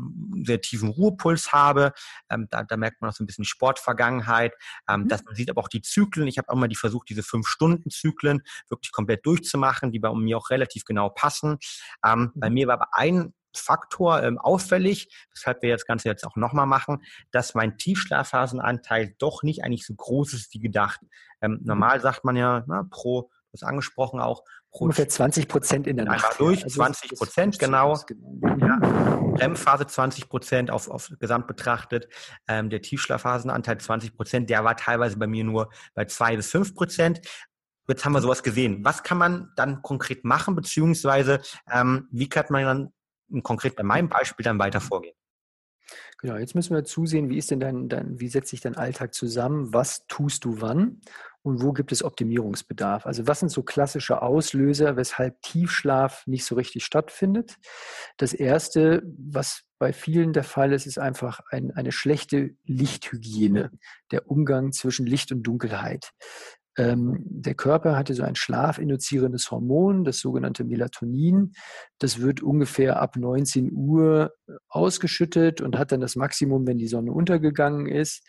sehr tiefen Ruhepuls habe. Ähm, da, da merkt man auch so ein bisschen Sportvergangenheit. Ähm, mhm. dass man sieht aber auch die Zyklen. Ich habe auch mal die versucht, diese Fünf-Stunden-Zyklen wirklich komplett durchzumachen, die bei mir auch relativ genau passen. Ähm, mhm. Bei mir war aber ein Faktor ähm, auffällig, weshalb wir das Ganze jetzt auch nochmal machen, dass mein Tiefschlafphasenanteil doch nicht eigentlich so groß ist wie gedacht. Ähm, mhm. normal sagt man ja na, pro, das angesprochen auch, pro ungefähr 20 Prozent in der Nacht. durch, also 20 Prozent, genau. genau. Ja. REM-Phase 20 Prozent auf, auf Gesamt betrachtet. Ähm, der Tiefschlafphasenanteil 20 Prozent, der war teilweise bei mir nur bei zwei bis fünf Prozent. Jetzt haben wir sowas gesehen. Was kann man dann konkret machen, beziehungsweise ähm, wie kann man dann konkret bei meinem Beispiel dann weiter vorgehen. Genau, jetzt müssen wir zusehen, wie ist denn dein, dein, wie setzt sich dein Alltag zusammen, was tust du wann und wo gibt es Optimierungsbedarf? Also was sind so klassische Auslöser, weshalb Tiefschlaf nicht so richtig stattfindet? Das erste, was bei vielen der Fall ist, ist einfach ein, eine schlechte Lichthygiene, der Umgang zwischen Licht und Dunkelheit. Ähm, der Körper hatte so ein schlafinduzierendes Hormon, das sogenannte Melatonin. Das wird ungefähr ab 19 Uhr ausgeschüttet und hat dann das Maximum, wenn die Sonne untergegangen ist.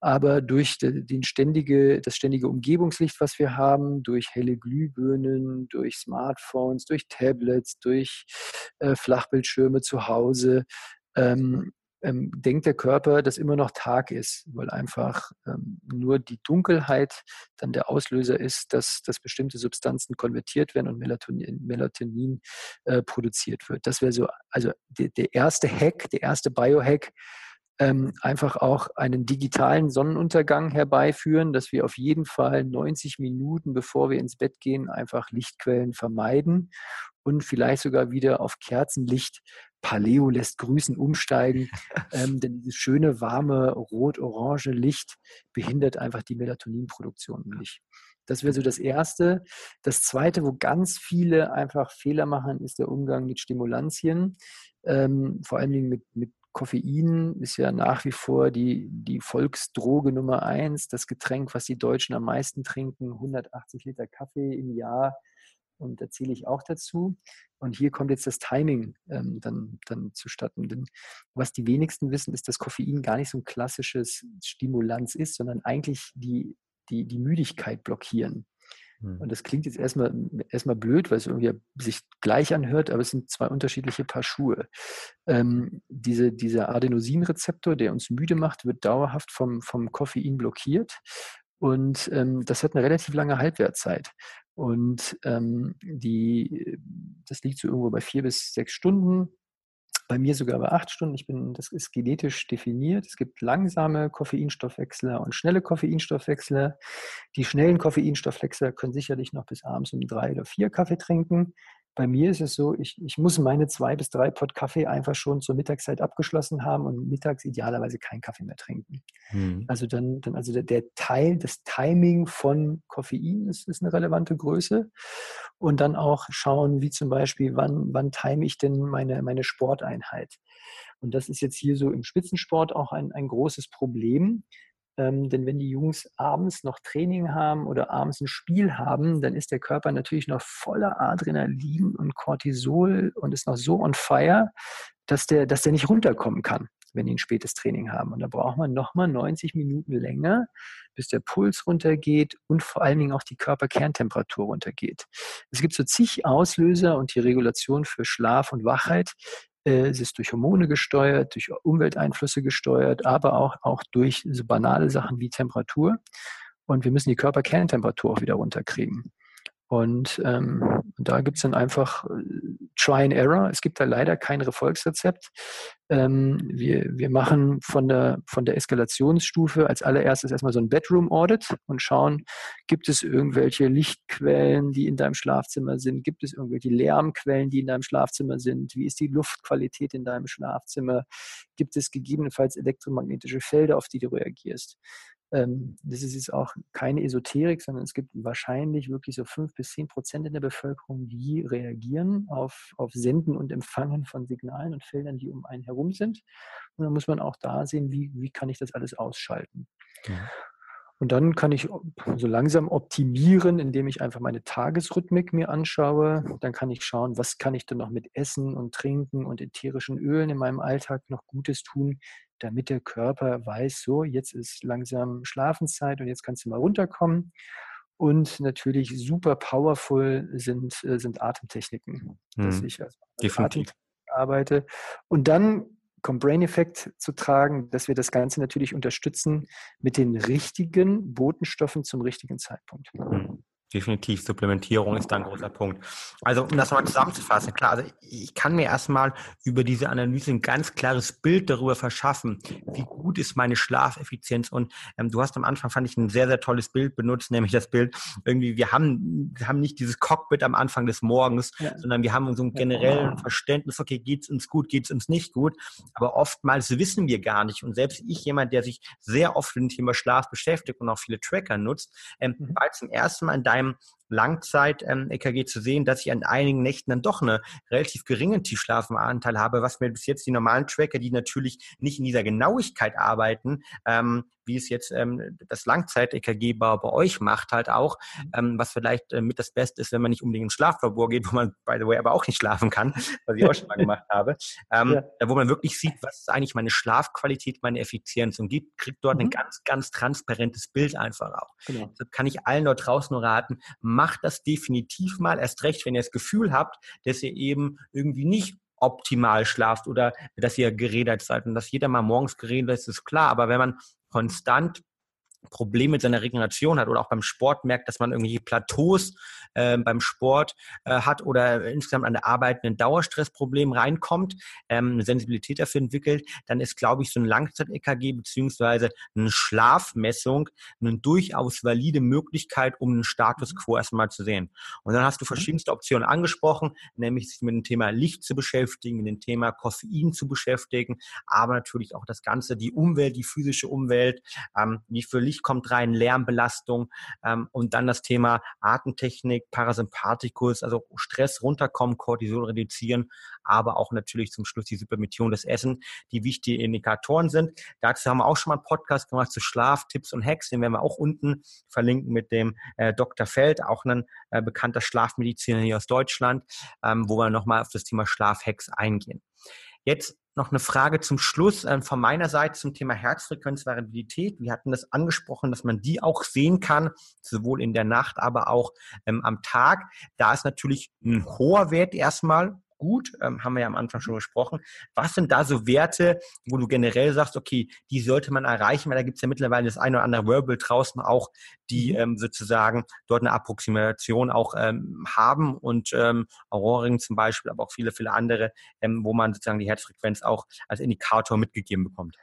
Aber durch den ständige, das ständige Umgebungslicht, was wir haben, durch helle Glühbirnen, durch Smartphones, durch Tablets, durch äh, Flachbildschirme zu Hause, ähm, ähm, denkt der Körper, dass immer noch Tag ist, weil einfach ähm, nur die Dunkelheit dann der Auslöser ist, dass, dass bestimmte Substanzen konvertiert werden und Melatonin, Melatonin äh, produziert wird. Das wäre so, also der, der erste Hack, der erste Biohack, ähm, einfach auch einen digitalen Sonnenuntergang herbeiführen, dass wir auf jeden Fall 90 Minuten, bevor wir ins Bett gehen, einfach Lichtquellen vermeiden und vielleicht sogar wieder auf Kerzenlicht Paleo lässt grüßen, umsteigen. ähm, denn dieses schöne, warme, rot-orange Licht behindert einfach die Melatoninproduktion nicht. Das wäre so das Erste. Das Zweite, wo ganz viele einfach Fehler machen, ist der Umgang mit Stimulantien. Ähm, vor allen Dingen mit, mit Koffein ist ja nach wie vor die, die Volksdroge Nummer eins, das Getränk, was die Deutschen am meisten trinken, 180 Liter Kaffee im Jahr und da zähle ich auch dazu. Und hier kommt jetzt das Timing ähm, dann, dann zustatten. Denn was die wenigsten wissen, ist, dass Koffein gar nicht so ein klassisches Stimulanz ist, sondern eigentlich die, die, die Müdigkeit blockieren. Hm. Und das klingt jetzt erstmal, erstmal blöd, weil es irgendwie sich gleich anhört, aber es sind zwei unterschiedliche Paar Schuhe. Ähm, diese, dieser Adenosinrezeptor, der uns müde macht, wird dauerhaft vom, vom Koffein blockiert. Und ähm, das hat eine relativ lange Halbwertzeit. Und ähm, die, das liegt so irgendwo bei vier bis sechs Stunden. Bei mir sogar bei acht Stunden. Ich bin, das ist genetisch definiert. Es gibt langsame Koffeinstoffwechsler und schnelle Koffeinstoffwechsler. Die schnellen Koffeinstoffwechsler können sicherlich noch bis abends um drei oder vier Kaffee trinken. Bei mir ist es so, ich, ich muss meine zwei bis drei Pott Kaffee einfach schon zur Mittagszeit abgeschlossen haben und mittags idealerweise keinen Kaffee mehr trinken. Mhm. Also dann, dann also der, der, Teil, das Timing von Koffein ist, ist eine relevante Größe. Und dann auch schauen, wie zum Beispiel, wann, wann time ich denn meine, meine Sporteinheit. Und das ist jetzt hier so im Spitzensport auch ein, ein großes Problem, ähm, denn wenn die Jungs abends noch Training haben oder abends ein Spiel haben, dann ist der Körper natürlich noch voller Adrenalin und Cortisol und ist noch so on fire, dass der, dass der nicht runterkommen kann, wenn die ein spätes Training haben. Und da braucht man nochmal 90 Minuten länger, bis der Puls runtergeht und vor allen Dingen auch die Körperkerntemperatur runtergeht. Es gibt so zig Auslöser und die Regulation für Schlaf und Wachheit, es ist durch Hormone gesteuert, durch Umwelteinflüsse gesteuert, aber auch, auch durch so banale Sachen wie Temperatur. und wir müssen die Körperkerntemperatur auch wieder runterkriegen. Und ähm, da gibt es dann einfach äh, Try and Error. Es gibt da leider kein Erfolgsrezept. Ähm, wir, wir machen von der, von der Eskalationsstufe als allererstes erstmal so ein Bedroom Audit und schauen, gibt es irgendwelche Lichtquellen, die in deinem Schlafzimmer sind? Gibt es irgendwelche Lärmquellen, die in deinem Schlafzimmer sind? Wie ist die Luftqualität in deinem Schlafzimmer? Gibt es gegebenenfalls elektromagnetische Felder, auf die du reagierst? Ähm, das ist jetzt auch keine Esoterik, sondern es gibt wahrscheinlich wirklich so fünf bis zehn Prozent in der Bevölkerung, die reagieren auf, auf Senden und Empfangen von Signalen und Feldern, die um einen herum sind. Und dann muss man auch da sehen, wie, wie kann ich das alles ausschalten. Ja. Und dann kann ich so langsam optimieren, indem ich einfach meine Tagesrhythmik mir anschaue. Dann kann ich schauen, was kann ich denn noch mit Essen und Trinken und ätherischen Ölen in meinem Alltag noch Gutes tun, damit der Körper weiß, so, jetzt ist langsam Schlafenszeit und jetzt kannst du mal runterkommen. Und natürlich super powerful sind, äh, sind Atemtechniken, hm. dass ich also Atemtechnik arbeite. Und dann kommt Brain Effect zu tragen, dass wir das Ganze natürlich unterstützen mit den richtigen Botenstoffen zum richtigen Zeitpunkt. Hm definitiv. Supplementierung ist da ein großer Punkt. Also, um das mal zusammenzufassen, klar, also ich kann mir erstmal über diese Analyse ein ganz klares Bild darüber verschaffen, wie gut ist meine Schlafeffizienz. Und ähm, du hast am Anfang, fand ich, ein sehr, sehr tolles Bild benutzt, nämlich das Bild, irgendwie, wir haben, wir haben nicht dieses Cockpit am Anfang des Morgens, ja. sondern wir haben so ein generelles Verständnis, okay, geht's uns gut, geht's uns nicht gut. Aber oftmals wissen wir gar nicht. Und selbst ich, jemand, der sich sehr oft mit dem Thema Schlaf beschäftigt und auch viele Tracker nutzt, ähm, mhm. war zum ersten Mal in deinem einem Langzeit-EKG ähm, zu sehen, dass ich an einigen Nächten dann doch einen relativ geringen Tiefschlafenanteil habe, was mir bis jetzt die normalen Tracker, die natürlich nicht in dieser Genauigkeit arbeiten, ähm, wie es jetzt ähm, das Langzeit-EKG bei, bei, euch macht, halt auch, ähm, was vielleicht äh, mit das Beste ist, wenn man nicht unbedingt ins Schlaflabor geht, wo man, by the way, aber auch nicht schlafen kann, was ich auch schon mal gemacht habe, ähm, ja. wo man wirklich sieht, was ist eigentlich meine Schlafqualität, meine Effizienz und gibt, kriegt dort mhm. ein ganz, ganz transparentes Bild einfach auch. Genau. Deshalb kann ich allen dort draußen nur raten, macht das definitiv mal, erst recht, wenn ihr das Gefühl habt, dass ihr eben irgendwie nicht optimal schlaft oder dass ihr geredet seid und dass jeder mal morgens geredet ist, ist klar. Aber wenn man konstant Problem mit seiner Regeneration hat oder auch beim Sport merkt, dass man irgendwelche Plateaus äh, beim Sport äh, hat oder insgesamt an der Arbeit ein Dauerstressproblem reinkommt, ähm, eine Sensibilität dafür entwickelt, dann ist, glaube ich, so ein Langzeit-EKG beziehungsweise eine Schlafmessung eine durchaus valide Möglichkeit, um einen Status mhm. quo erstmal zu sehen. Und dann hast du mhm. verschiedenste Optionen angesprochen, nämlich sich mit dem Thema Licht zu beschäftigen, mit dem Thema Koffein zu beschäftigen, aber natürlich auch das Ganze, die Umwelt, die physische Umwelt, ähm, wie für Licht kommt rein, Lärmbelastung ähm, und dann das Thema Atemtechnik, Parasympathikus, also Stress runterkommen, Cortisol reduzieren, aber auch natürlich zum Schluss die Supplementierung des Essen, die wichtige Indikatoren sind. Dazu haben wir auch schon mal einen Podcast gemacht zu Schlaf, Tipps und Hacks, den werden wir auch unten verlinken mit dem äh, Dr. Feld, auch ein äh, bekannter Schlafmediziner hier aus Deutschland, ähm, wo wir nochmal auf das Thema Schlafhacks eingehen. Jetzt noch eine Frage zum Schluss äh, von meiner Seite zum Thema Herzfrequenzvariabilität. Wir hatten das angesprochen, dass man die auch sehen kann, sowohl in der Nacht, aber auch ähm, am Tag. Da ist natürlich ein hoher Wert erstmal gut, ähm, haben wir ja am Anfang schon gesprochen. Was sind da so Werte, wo du generell sagst, okay, die sollte man erreichen, weil da gibt es ja mittlerweile das eine oder andere Verbal draußen auch, die mhm. ähm, sozusagen dort eine Approximation auch ähm, haben und ähm, Auroring zum Beispiel, aber auch viele, viele andere, ähm, wo man sozusagen die Herzfrequenz auch als Indikator mitgegeben bekommt.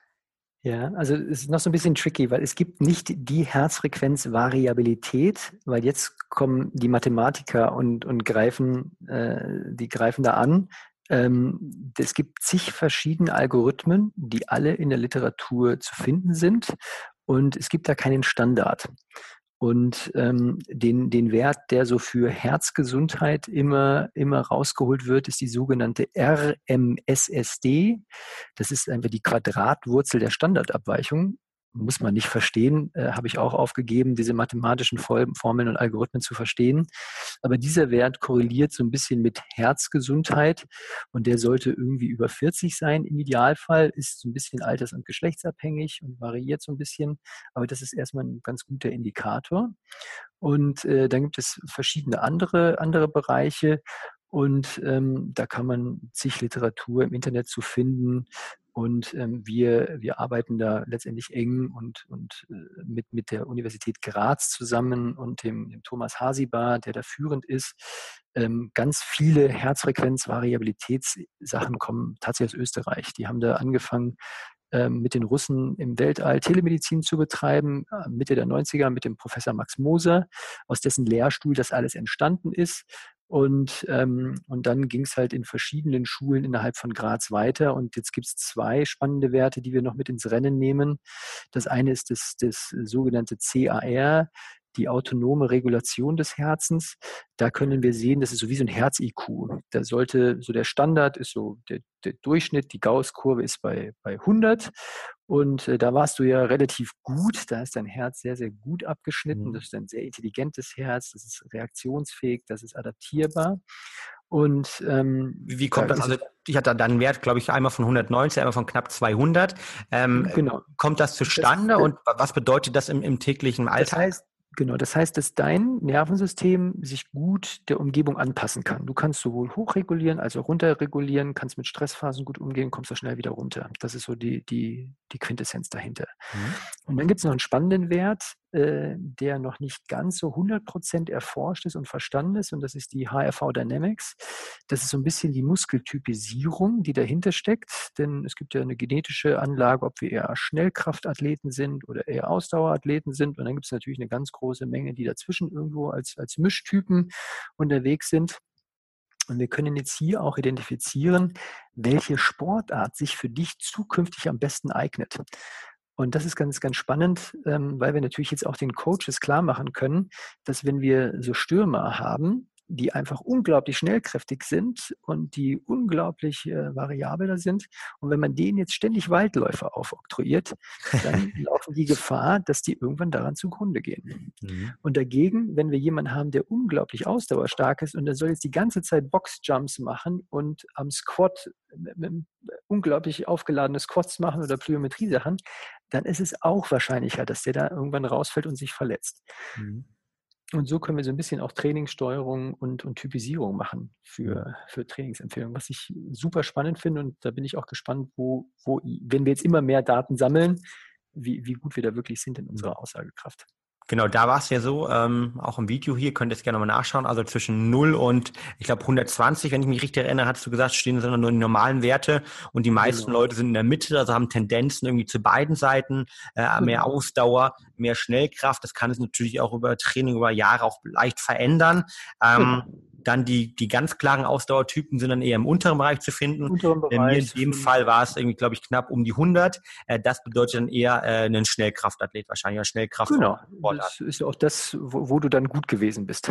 Ja, also es ist noch so ein bisschen tricky, weil es gibt nicht die Herzfrequenzvariabilität, weil jetzt kommen die Mathematiker und, und greifen, äh, die greifen da an. Ähm, es gibt zig verschiedene Algorithmen, die alle in der Literatur zu finden sind und es gibt da keinen Standard. Und ähm, den, den Wert, der so für Herzgesundheit immer, immer rausgeholt wird, ist die sogenannte RMSSD. Das ist einfach die Quadratwurzel der Standardabweichung muss man nicht verstehen, äh, habe ich auch aufgegeben, diese mathematischen Formeln und Algorithmen zu verstehen. Aber dieser Wert korreliert so ein bisschen mit Herzgesundheit und der sollte irgendwie über 40 sein im Idealfall, ist so ein bisschen alters- und geschlechtsabhängig und variiert so ein bisschen. Aber das ist erstmal ein ganz guter Indikator. Und äh, dann gibt es verschiedene andere, andere Bereiche. Und ähm, da kann man zig Literatur im Internet zu finden, Und ähm, wir, wir arbeiten da letztendlich eng und, und äh, mit, mit der Universität Graz zusammen und dem, dem Thomas Hasibar, der da führend ist. Ähm, ganz viele Herzfrequenz-Variabilitätssachen kommen tatsächlich aus Österreich. Die haben da angefangen, ähm, mit den Russen im Weltall Telemedizin zu betreiben, äh, Mitte der 90er mit dem Professor Max Moser, aus dessen Lehrstuhl das alles entstanden ist. Und, ähm, und dann ging es halt in verschiedenen Schulen innerhalb von Graz weiter. Und jetzt gibt es zwei spannende Werte, die wir noch mit ins Rennen nehmen. Das eine ist das, das sogenannte CAR, die autonome Regulation des Herzens. Da können wir sehen, das ist so wie so ein Herz-IQ. Da sollte, so der Standard ist so der, der Durchschnitt, die Gauss-Kurve ist bei, bei 100. Und äh, da warst du ja relativ gut. Da ist dein Herz sehr, sehr gut abgeschnitten. Mhm. Das ist ein sehr intelligentes Herz. Das ist reaktionsfähig. Das ist adaptierbar. Und ähm, wie, kommt da das? Also ich hatte da einen Wert, glaube ich, einmal von 190, einmal von knapp 200. Ähm, genau. Kommt das zustande das, und was bedeutet das im, im täglichen Alltag? Das heißt, Genau, das heißt, dass dein Nervensystem sich gut der Umgebung anpassen kann. Du kannst sowohl hochregulieren als auch runterregulieren, kannst mit Stressphasen gut umgehen, kommst da schnell wieder runter. Das ist so die, die, die Quintessenz dahinter. Mhm. Und dann gibt es noch einen spannenden Wert, der noch nicht ganz so 100% erforscht ist und verstanden ist. Und das ist die HRV Dynamics. Das ist so ein bisschen die Muskeltypisierung, die dahinter steckt. Denn es gibt ja eine genetische Anlage, ob wir eher Schnellkraftathleten sind oder eher Ausdauerathleten sind. Und dann gibt es natürlich eine ganz große Menge, die dazwischen irgendwo als, als Mischtypen unterwegs sind. Und wir können jetzt hier auch identifizieren, welche Sportart sich für dich zukünftig am besten eignet. Und das ist ganz, ganz spannend, ähm, weil wir natürlich jetzt auch den Coaches klar machen können, dass wenn wir so Stürmer haben, die einfach unglaublich schnellkräftig sind und die unglaublich äh, variabler sind. Und wenn man denen jetzt ständig Waldläufer aufoktroyiert, dann laufen die Gefahr, dass die irgendwann daran zugrunde gehen. Mhm. Und dagegen, wenn wir jemanden haben, der unglaublich ausdauerstark ist und der soll jetzt die ganze Zeit Boxjumps machen und am Squat mit unglaublich aufgeladene Squats machen oder Plyometrie-Sachen, dann ist es auch wahrscheinlicher, dass der da irgendwann rausfällt und sich verletzt. Mhm. Und so können wir so ein bisschen auch Trainingssteuerung und, und Typisierung machen für, für Trainingsempfehlungen, was ich super spannend finde. Und da bin ich auch gespannt, wo, wo wenn wir jetzt immer mehr Daten sammeln, wie, wie gut wir da wirklich sind in unserer Aussagekraft. Genau, da war es ja so, ähm, auch im Video hier, könnt ihr es gerne nochmal nachschauen, also zwischen 0 und, ich glaube, 120, wenn ich mich richtig erinnere, hast du gesagt, stehen sondern nur die normalen Werte und die meisten genau. Leute sind in der Mitte, also haben Tendenzen irgendwie zu beiden Seiten, äh, mehr genau. Ausdauer, mehr Schnellkraft, das kann es natürlich auch über Training, über Jahre auch leicht verändern. Ähm, genau. Dann die, die ganz klaren Ausdauertypen sind dann eher im unteren Bereich zu finden. Unteren Bereich. in dem Fall war es irgendwie, glaube ich, knapp um die 100. Äh, das bedeutet dann eher äh, einen Schnellkraftathlet, wahrscheinlich ein Schnellkraft. Genau. Das ist ja auch das, wo, wo, du dann gut gewesen bist.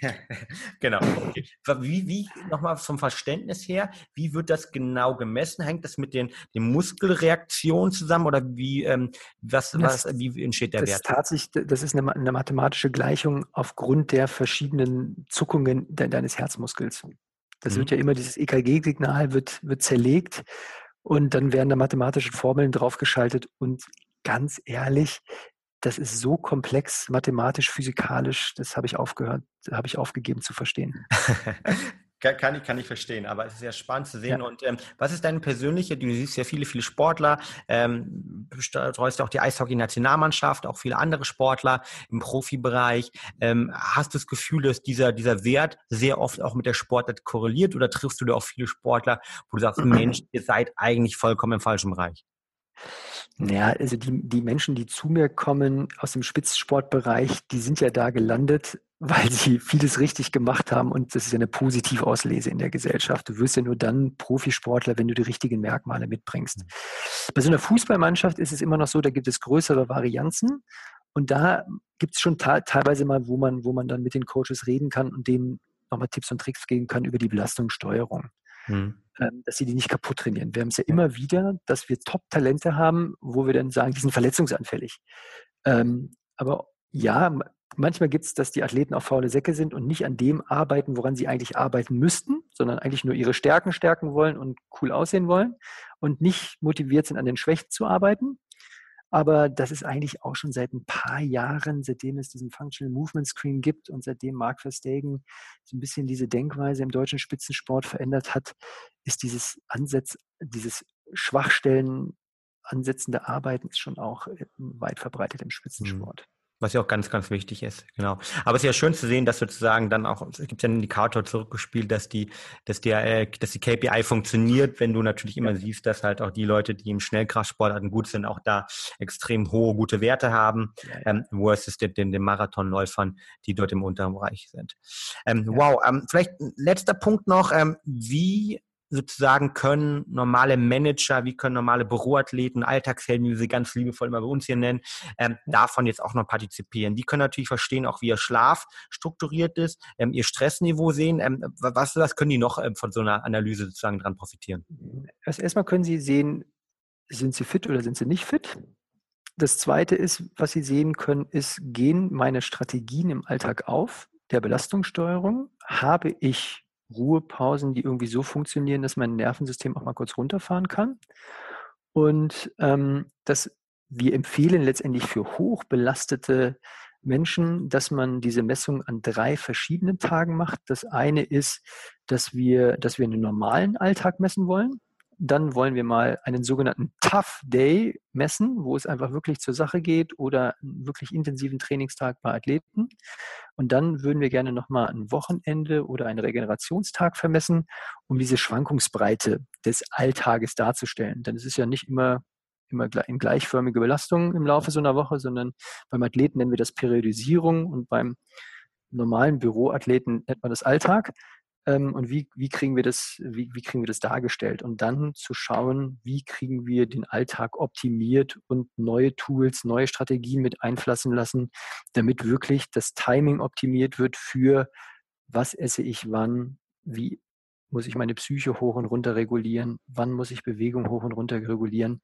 genau. Okay. Wie, wie nochmal vom Verständnis her, wie wird das genau gemessen? Hängt das mit den, den Muskelreaktionen zusammen oder wie, ähm, was, das, was, wie entsteht der das Wert? Tatsächlich, das ist eine, eine mathematische Gleichung aufgrund der verschiedenen Zuckungen der deines Herzmuskels. Das mhm. wird ja immer, dieses EKG-Signal wird, wird zerlegt und dann werden da mathematische Formeln draufgeschaltet und ganz ehrlich, das ist so komplex, mathematisch, physikalisch, das habe ich aufgehört, habe ich aufgegeben zu verstehen. Kann, kann, ich, kann ich verstehen, aber es ist ja spannend zu sehen. Ja. Und ähm, was ist deine persönliche, du siehst ja viele, viele Sportler, ähm, betreust auch die Eishockey-Nationalmannschaft, auch viele andere Sportler im Profibereich. Ähm, hast du das Gefühl, dass dieser, dieser Wert sehr oft auch mit der Sportart korreliert oder triffst du da auch viele Sportler, wo du sagst, Mensch, ihr seid eigentlich vollkommen im falschen Bereich? Ja, also die, die Menschen, die zu mir kommen aus dem Spitzensportbereich, die sind ja da gelandet, weil sie vieles richtig gemacht haben und das ist ja eine Positivauslese in der Gesellschaft. Du wirst ja nur dann Profisportler, wenn du die richtigen Merkmale mitbringst. Mhm. Bei so einer Fußballmannschaft ist es immer noch so, da gibt es größere Varianzen und da gibt es schon teilweise mal, wo man, wo man dann mit den Coaches reden kann und denen nochmal Tipps und Tricks geben kann über die Belastungssteuerung. Mhm. Dass sie die nicht kaputt trainieren. Wir haben es ja immer wieder, dass wir Top-Talente haben, wo wir dann sagen, die sind verletzungsanfällig. Ähm, aber ja, manchmal gibt es, dass die Athleten auch faule Säcke sind und nicht an dem arbeiten, woran sie eigentlich arbeiten müssten, sondern eigentlich nur ihre Stärken stärken wollen und cool aussehen wollen und nicht motiviert sind, an den Schwächen zu arbeiten. Aber das ist eigentlich auch schon seit ein paar Jahren, seitdem es diesen Functional Movement Screen gibt und seitdem Mark Verstegen so ein bisschen diese Denkweise im deutschen Spitzensport verändert hat, ist dieses Ansatz, dieses Schwachstellen ansetzende Arbeiten ist schon auch äh, weit verbreitet im mhm. Was ja auch ganz, ganz wichtig ist, genau. Aber es ist ja schön zu sehen, dass sozusagen dann auch, es gibt ja einen Indikator zurückgespielt, dass die, dass der, äh, dass die KPI funktioniert, wenn du natürlich immer ja. siehst, dass halt auch die Leute, die im Schnellkraftsportarten gut sind, auch da extrem hohe, gute Werte haben, ja, ja. ähm, versus den, den, den Marathonläufern, die dort im unteren Bereich sind. Ähm, wow, ähm, vielleicht letzter Punkt noch, ähm, wie sozusagen können normale Manager, wie können normale Büroathleten, Alltagshelden, wie wir sie ganz liebevoll immer bei uns hier nennen, ähm, davon jetzt auch noch partizipieren. Die können natürlich verstehen, auch wie ihr Schlaf strukturiert ist, ähm, ihr Stressniveau sehen. Ähm, was, was können die noch ähm, von so einer Analyse sozusagen dran profitieren? Also erstmal können sie sehen, sind sie fit oder sind sie nicht fit? Das zweite ist, was sie sehen können, ist, gehen meine Strategien im Alltag auf der Belastungssteuerung? Habe ich Ruhepausen, die irgendwie so funktionieren, dass mein Nervensystem auch mal kurz runterfahren kann. Und ähm, das, wir empfehlen letztendlich für hochbelastete Menschen, dass man diese Messung an drei verschiedenen Tagen macht. Das eine ist, dass wir, dass wir einen normalen Alltag messen wollen. Dann wollen wir mal einen sogenannten Tough Day messen, wo es einfach wirklich zur Sache geht oder einen wirklich intensiven Trainingstag bei Athleten. Und dann würden wir gerne nochmal ein Wochenende oder einen Regenerationstag vermessen, um diese Schwankungsbreite des Alltages darzustellen. Denn es ist ja nicht immer immer in gleichförmige Belastung im Laufe so einer Woche, sondern beim Athleten nennen wir das Periodisierung und beim normalen Büroathleten nennt man das Alltag ähm, und wie, wie, kriegen wir das, wie, wie kriegen wir das dargestellt und dann zu schauen, wie kriegen wir den Alltag optimiert und neue Tools, neue Strategien mit einflassen lassen, damit wirklich das Timing optimiert wird für was esse ich wann, wie muss ich meine Psyche hoch und runter regulieren, wann muss ich Bewegung hoch und runter regulieren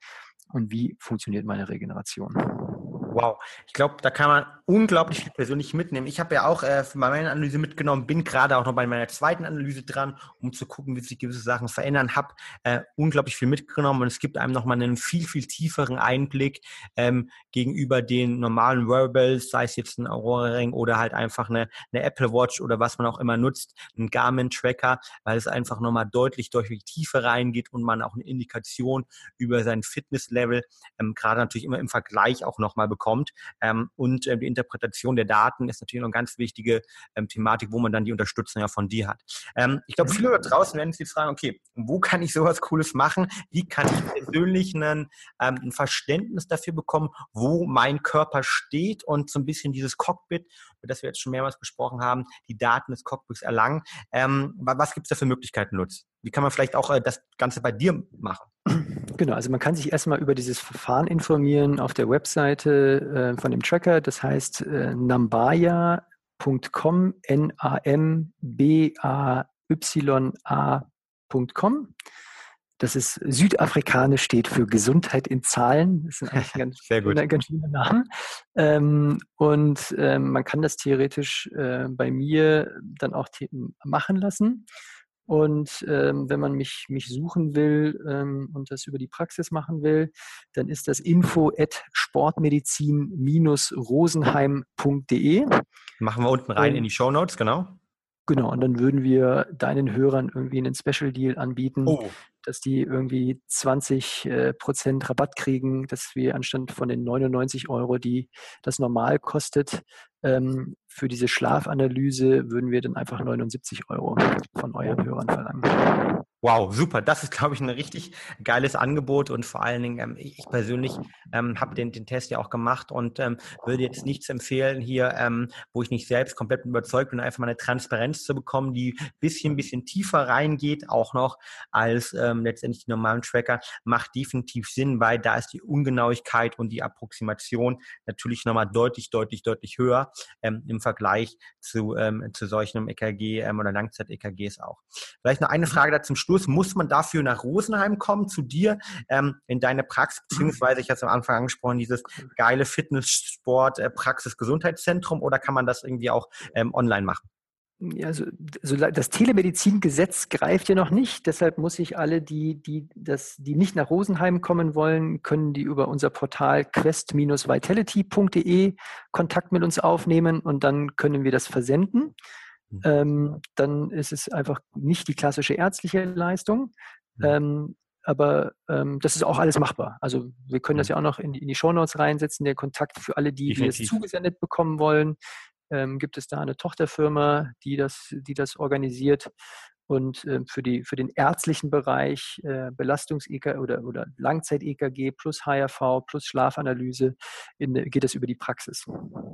und wie funktioniert meine Regeneration. Wow, ich glaube, da kann man unglaublich viel persönlich mitnehmen. Ich habe ja auch äh, bei meiner Analyse mitgenommen, bin gerade auch noch bei meiner zweiten Analyse dran, um zu gucken, wie sich gewisse Sachen verändern. Habe äh, unglaublich viel mitgenommen und es gibt einem nochmal einen viel, viel tieferen Einblick ähm, gegenüber den normalen Wearables, sei es jetzt ein Aurora Ring oder halt einfach eine, eine Apple Watch oder was man auch immer nutzt, ein Garmin Tracker, weil es einfach nochmal deutlich, deutlich tiefer reingeht und man auch eine Indikation über sein Fitnesslevel ähm, gerade natürlich immer im Vergleich auch nochmal bekommt bekommt. Ähm, und äh, die Interpretation der Daten ist natürlich noch eine ganz wichtige ähm, Thematik, wo man dann die Unterstützung ja von dir hat. Ähm, ich glaube, viele da draußen werden sich fragen, okay, wo kann ich sowas Cooles machen? Wie kann ich persönlich einen, ähm, ein Verständnis dafür bekommen, wo mein Körper steht und so ein bisschen dieses Cockpit, über das wir jetzt schon mehrmals besprochen haben, die Daten des Cockpits erlangen. Ähm, was gibt es da für Möglichkeiten, Lutz? Wie kann man vielleicht auch äh, das Ganze bei dir machen? Genau, also man kann sich erstmal über dieses Verfahren informieren auf der Webseite äh, von dem Tracker. Das heißt äh, nambaya.com, N-A-M-B-A-Y-A.com. Das ist südafrikanisch, steht für Gesundheit in Zahlen. Das sind eigentlich ganz, Sehr gut. ganz schöne Namen. Ähm, und ähm, man kann das theoretisch äh, bei mir dann auch machen lassen. Und ähm, wenn man mich, mich suchen will ähm, und das über die Praxis machen will, dann ist das info at sportmedizin-rosenheim.de. Machen wir unten rein ähm, in die Show Notes, genau. Genau, und dann würden wir deinen Hörern irgendwie einen Special Deal anbieten, oh. dass die irgendwie 20 äh, Prozent Rabatt kriegen, dass wir anstatt von den 99 Euro, die das normal kostet, ähm, für diese Schlafanalyse würden wir dann einfach 79 Euro von euren Hörern verlangen. Wow, super. Das ist, glaube ich, ein richtig geiles Angebot und vor allen Dingen, ähm, ich persönlich ähm, habe den, den Test ja auch gemacht und ähm, würde jetzt nichts empfehlen hier, ähm, wo ich nicht selbst komplett überzeugt bin, einfach mal eine Transparenz zu bekommen, die bisschen, bisschen tiefer reingeht, auch noch als ähm, letztendlich die normalen Tracker, macht definitiv Sinn, weil da ist die Ungenauigkeit und die Approximation natürlich nochmal deutlich, deutlich, deutlich höher ähm, im Vergleich zu, ähm, zu solchen EKG ähm, oder Langzeit-EKGs auch. Vielleicht noch eine Frage dazu Schluss. Muss man dafür nach Rosenheim kommen, zu dir ähm, in deine Praxis, beziehungsweise ich hatte es am Anfang angesprochen, dieses geile Fitness-Sport, äh, oder kann man das irgendwie auch ähm, online machen? Ja, also, also das Telemedizingesetz greift ja noch nicht. Deshalb muss ich alle, die, die, das, die nicht nach Rosenheim kommen wollen, können die über unser Portal quest-vitality.de Kontakt mit uns aufnehmen und dann können wir das versenden. Mhm. Ähm, dann ist es einfach nicht die klassische ärztliche Leistung. Ähm, aber ähm, das ist auch alles machbar. Also wir können das mhm. ja auch noch in die, in die Shownotes reinsetzen, der Kontakt für alle, die, die es zugesendet bekommen wollen. Ähm, gibt es da eine Tochterfirma, die das, die das organisiert. Und äh, für, die, für den ärztlichen Bereich äh, Belastungs-EKG oder, oder Langzeit-EKG plus HRV plus Schlafanalyse in, geht das über die Praxis.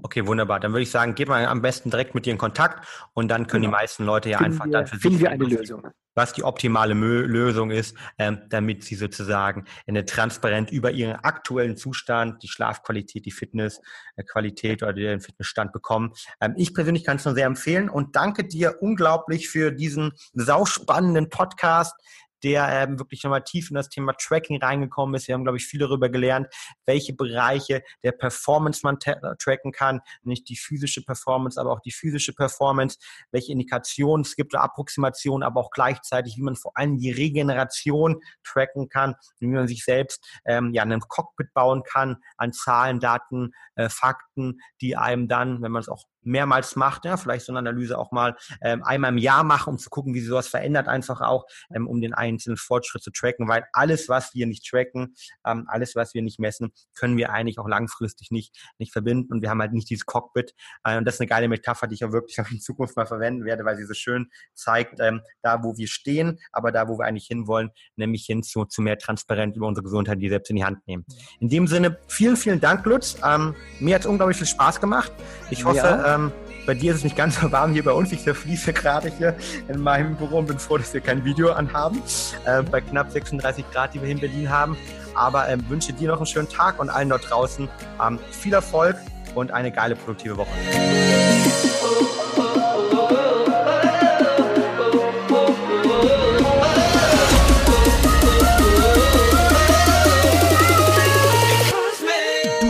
Okay, wunderbar. Dann würde ich sagen, geht mal am besten direkt mit dir in Kontakt und dann können genau. die meisten Leute ja finden einfach wir, dann für finden sich wir eine Lösung was die optimale Lösung ist, ähm, damit sie sozusagen eine transparent über ihren aktuellen Zustand, die Schlafqualität, die Fitnessqualität oder den Fitnessstand bekommen. Ähm, ich persönlich kann es nur sehr empfehlen und danke dir unglaublich für diesen sauspannenden Podcast, der ähm, wirklich nochmal tief in das Thema Tracking reingekommen ist. Wir haben, glaube ich, viel darüber gelernt, welche Bereiche der Performance man tracken kann, nicht die physische Performance, aber auch die physische Performance, welche Indikationen es gibt Approximationen, aber auch gleichzeitig, wie man vor allem die Regeneration tracken kann, wie man sich selbst ähm, ja, einen Cockpit bauen kann an Zahlen, Daten, äh, Fakten, die einem dann, wenn man es auch mehrmals macht, ja, vielleicht so eine Analyse auch mal ähm, einmal im Jahr machen, um zu gucken, wie sich sowas verändert, einfach auch, ähm, um den einzelnen Fortschritt zu tracken, weil alles, was wir nicht tracken, ähm, alles, was wir nicht messen, können wir eigentlich auch langfristig nicht, nicht verbinden und wir haben halt nicht dieses Cockpit äh, und das ist eine geile Metapher, die ich auch wirklich in Zukunft mal verwenden werde, weil sie so schön zeigt, ähm, da, wo wir stehen, aber da, wo wir eigentlich hinwollen, nämlich hin zu, zu mehr Transparenz über unsere Gesundheit, die selbst in die Hand nehmen. In dem Sinne, vielen, vielen Dank, Lutz. Ähm, mir hat es unglaublich viel Spaß gemacht. Ich hoffe, ja ähm, bei dir ist es nicht ganz so warm hier bei uns. Ich zerfließe gerade hier in meinem Büro und bin froh, dass wir kein Video anhaben. Äh, bei knapp 36 Grad, die wir hier in Berlin haben. Aber ähm, wünsche dir noch einen schönen Tag und allen dort draußen ähm, viel Erfolg und eine geile, produktive Woche.